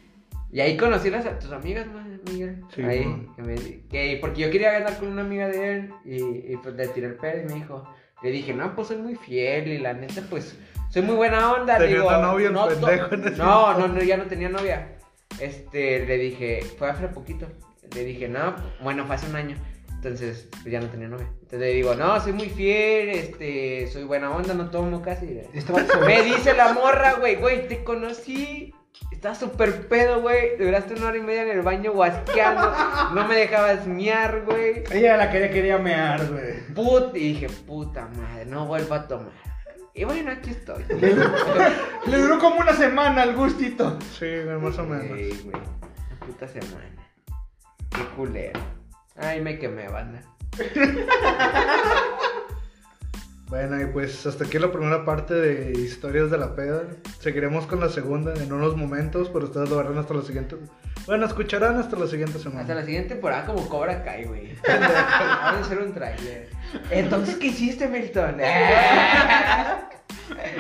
B: Y ahí conocí a las- tus amigas, Miguel.
A: Sí,
B: ahí, que me, que, porque yo quería andar con una amiga de él y, y pues le tiré el pedo y me dijo, le dije, no, pues soy muy fiel y la neta, pues soy muy buena onda. le
A: Tenía
B: digo,
A: una novia
B: no,
A: pendejo en ese
B: no, no, no, ya no tenía novia. Este, le dije, fue hace poquito. Le dije, no, bueno, fue hace un año. Entonces, pues ya no tenía novia. Entonces le digo, no, soy muy fiel, este, soy buena onda, no tomo casi.
C: Este
B: Me dice la morra, güey, güey, te conocí. Estaba súper pedo, güey. Duraste una hora y media en el baño guasqueando. No me dejabas miar, güey.
C: Ella la quería, quería mear, güey.
B: Put, y dije, puta madre, no vuelvo a tomar. Y bueno, aquí estoy.
C: Le duró como una semana el gustito.
A: Sí, güey, más o menos.
B: Ey, güey, una puta semana. Qué culero. Ay, me quemé, banda.
A: Bueno, y pues hasta aquí la primera parte de historias de la peda. Seguiremos con la segunda en unos momentos, pero ustedes lo verán hasta la siguiente. Bueno, escucharán hasta la siguiente semana.
B: Hasta la siguiente temporada como Cobra Kai, güey. Vamos a hacer un trailer. Entonces, ¿qué hiciste, Milton?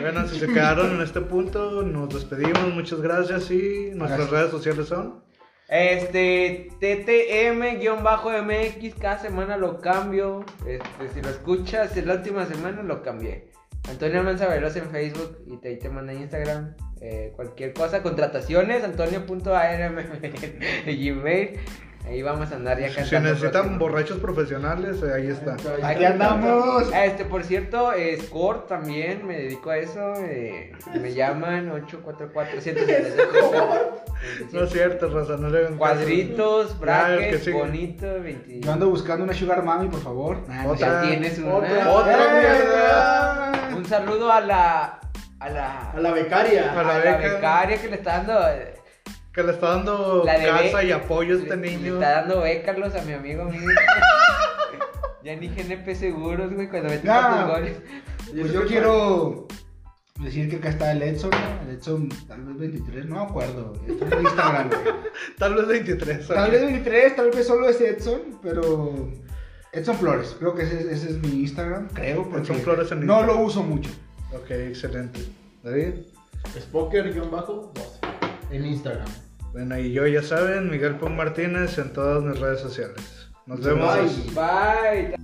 A: Bueno, si se quedaron en este punto, nos despedimos. Muchas gracias y nuestras
C: Gracias.
A: redes sociales son.
B: Este, TTM-MX, cada semana lo cambio. Este, si lo escuchas, en la última semana lo cambié. Antonio Manza Veloz en Facebook y te, te manda Instagram. Eh, cualquier cosa, contrataciones, antonio.arm Gmail. Ahí vamos a andar ya
A: Si
B: cantando.
A: necesitan
B: próximo.
A: borrachos profesionales, eh, ahí está.
C: Aquí andamos.
B: Este, por cierto, eh, Score también, me dedico a eso. eh, me llaman 844
A: No es cierto, Raza, no le hagan.
B: Cuadritos, brackets,
A: sigue.
B: bonito, 20.
C: Yo ando buscando una Sugar Mami, por favor. Nah,
A: Otra.
B: Ya tienes una.
D: Otra.
A: Otra mierda.
B: Un saludo a la. A la.
D: A la becaria.
A: A
B: a
A: la
B: la
A: beca.
B: becaria que le está dando.
A: Que le está dando casa y apoyo a este
B: le-
A: niño.
B: Le está dando B, Carlos, a mi amigo mío. ya ni GNP seguros, güey, cuando meten
C: No.
B: tantos goles.
C: Pues yo quiero decir que acá está el Edson, ¿no? El Edson, tal vez 23, no me acuerdo. Está en Instagram, güey.
A: Tal vez 23.
C: Tal vez 23, tal vez solo es Edson, pero. Edson Flores, creo que ese, ese es mi Instagram, creo. Porque
A: Edson Flores en
C: No
A: Instagram.
C: lo uso mucho.
A: Ok, excelente. David.
D: Spoker-12 en Instagram.
A: Bueno, y yo ya saben, Miguel Pum Martínez en todas mis redes sociales. Nos
D: Bye.
A: vemos.
B: Bye.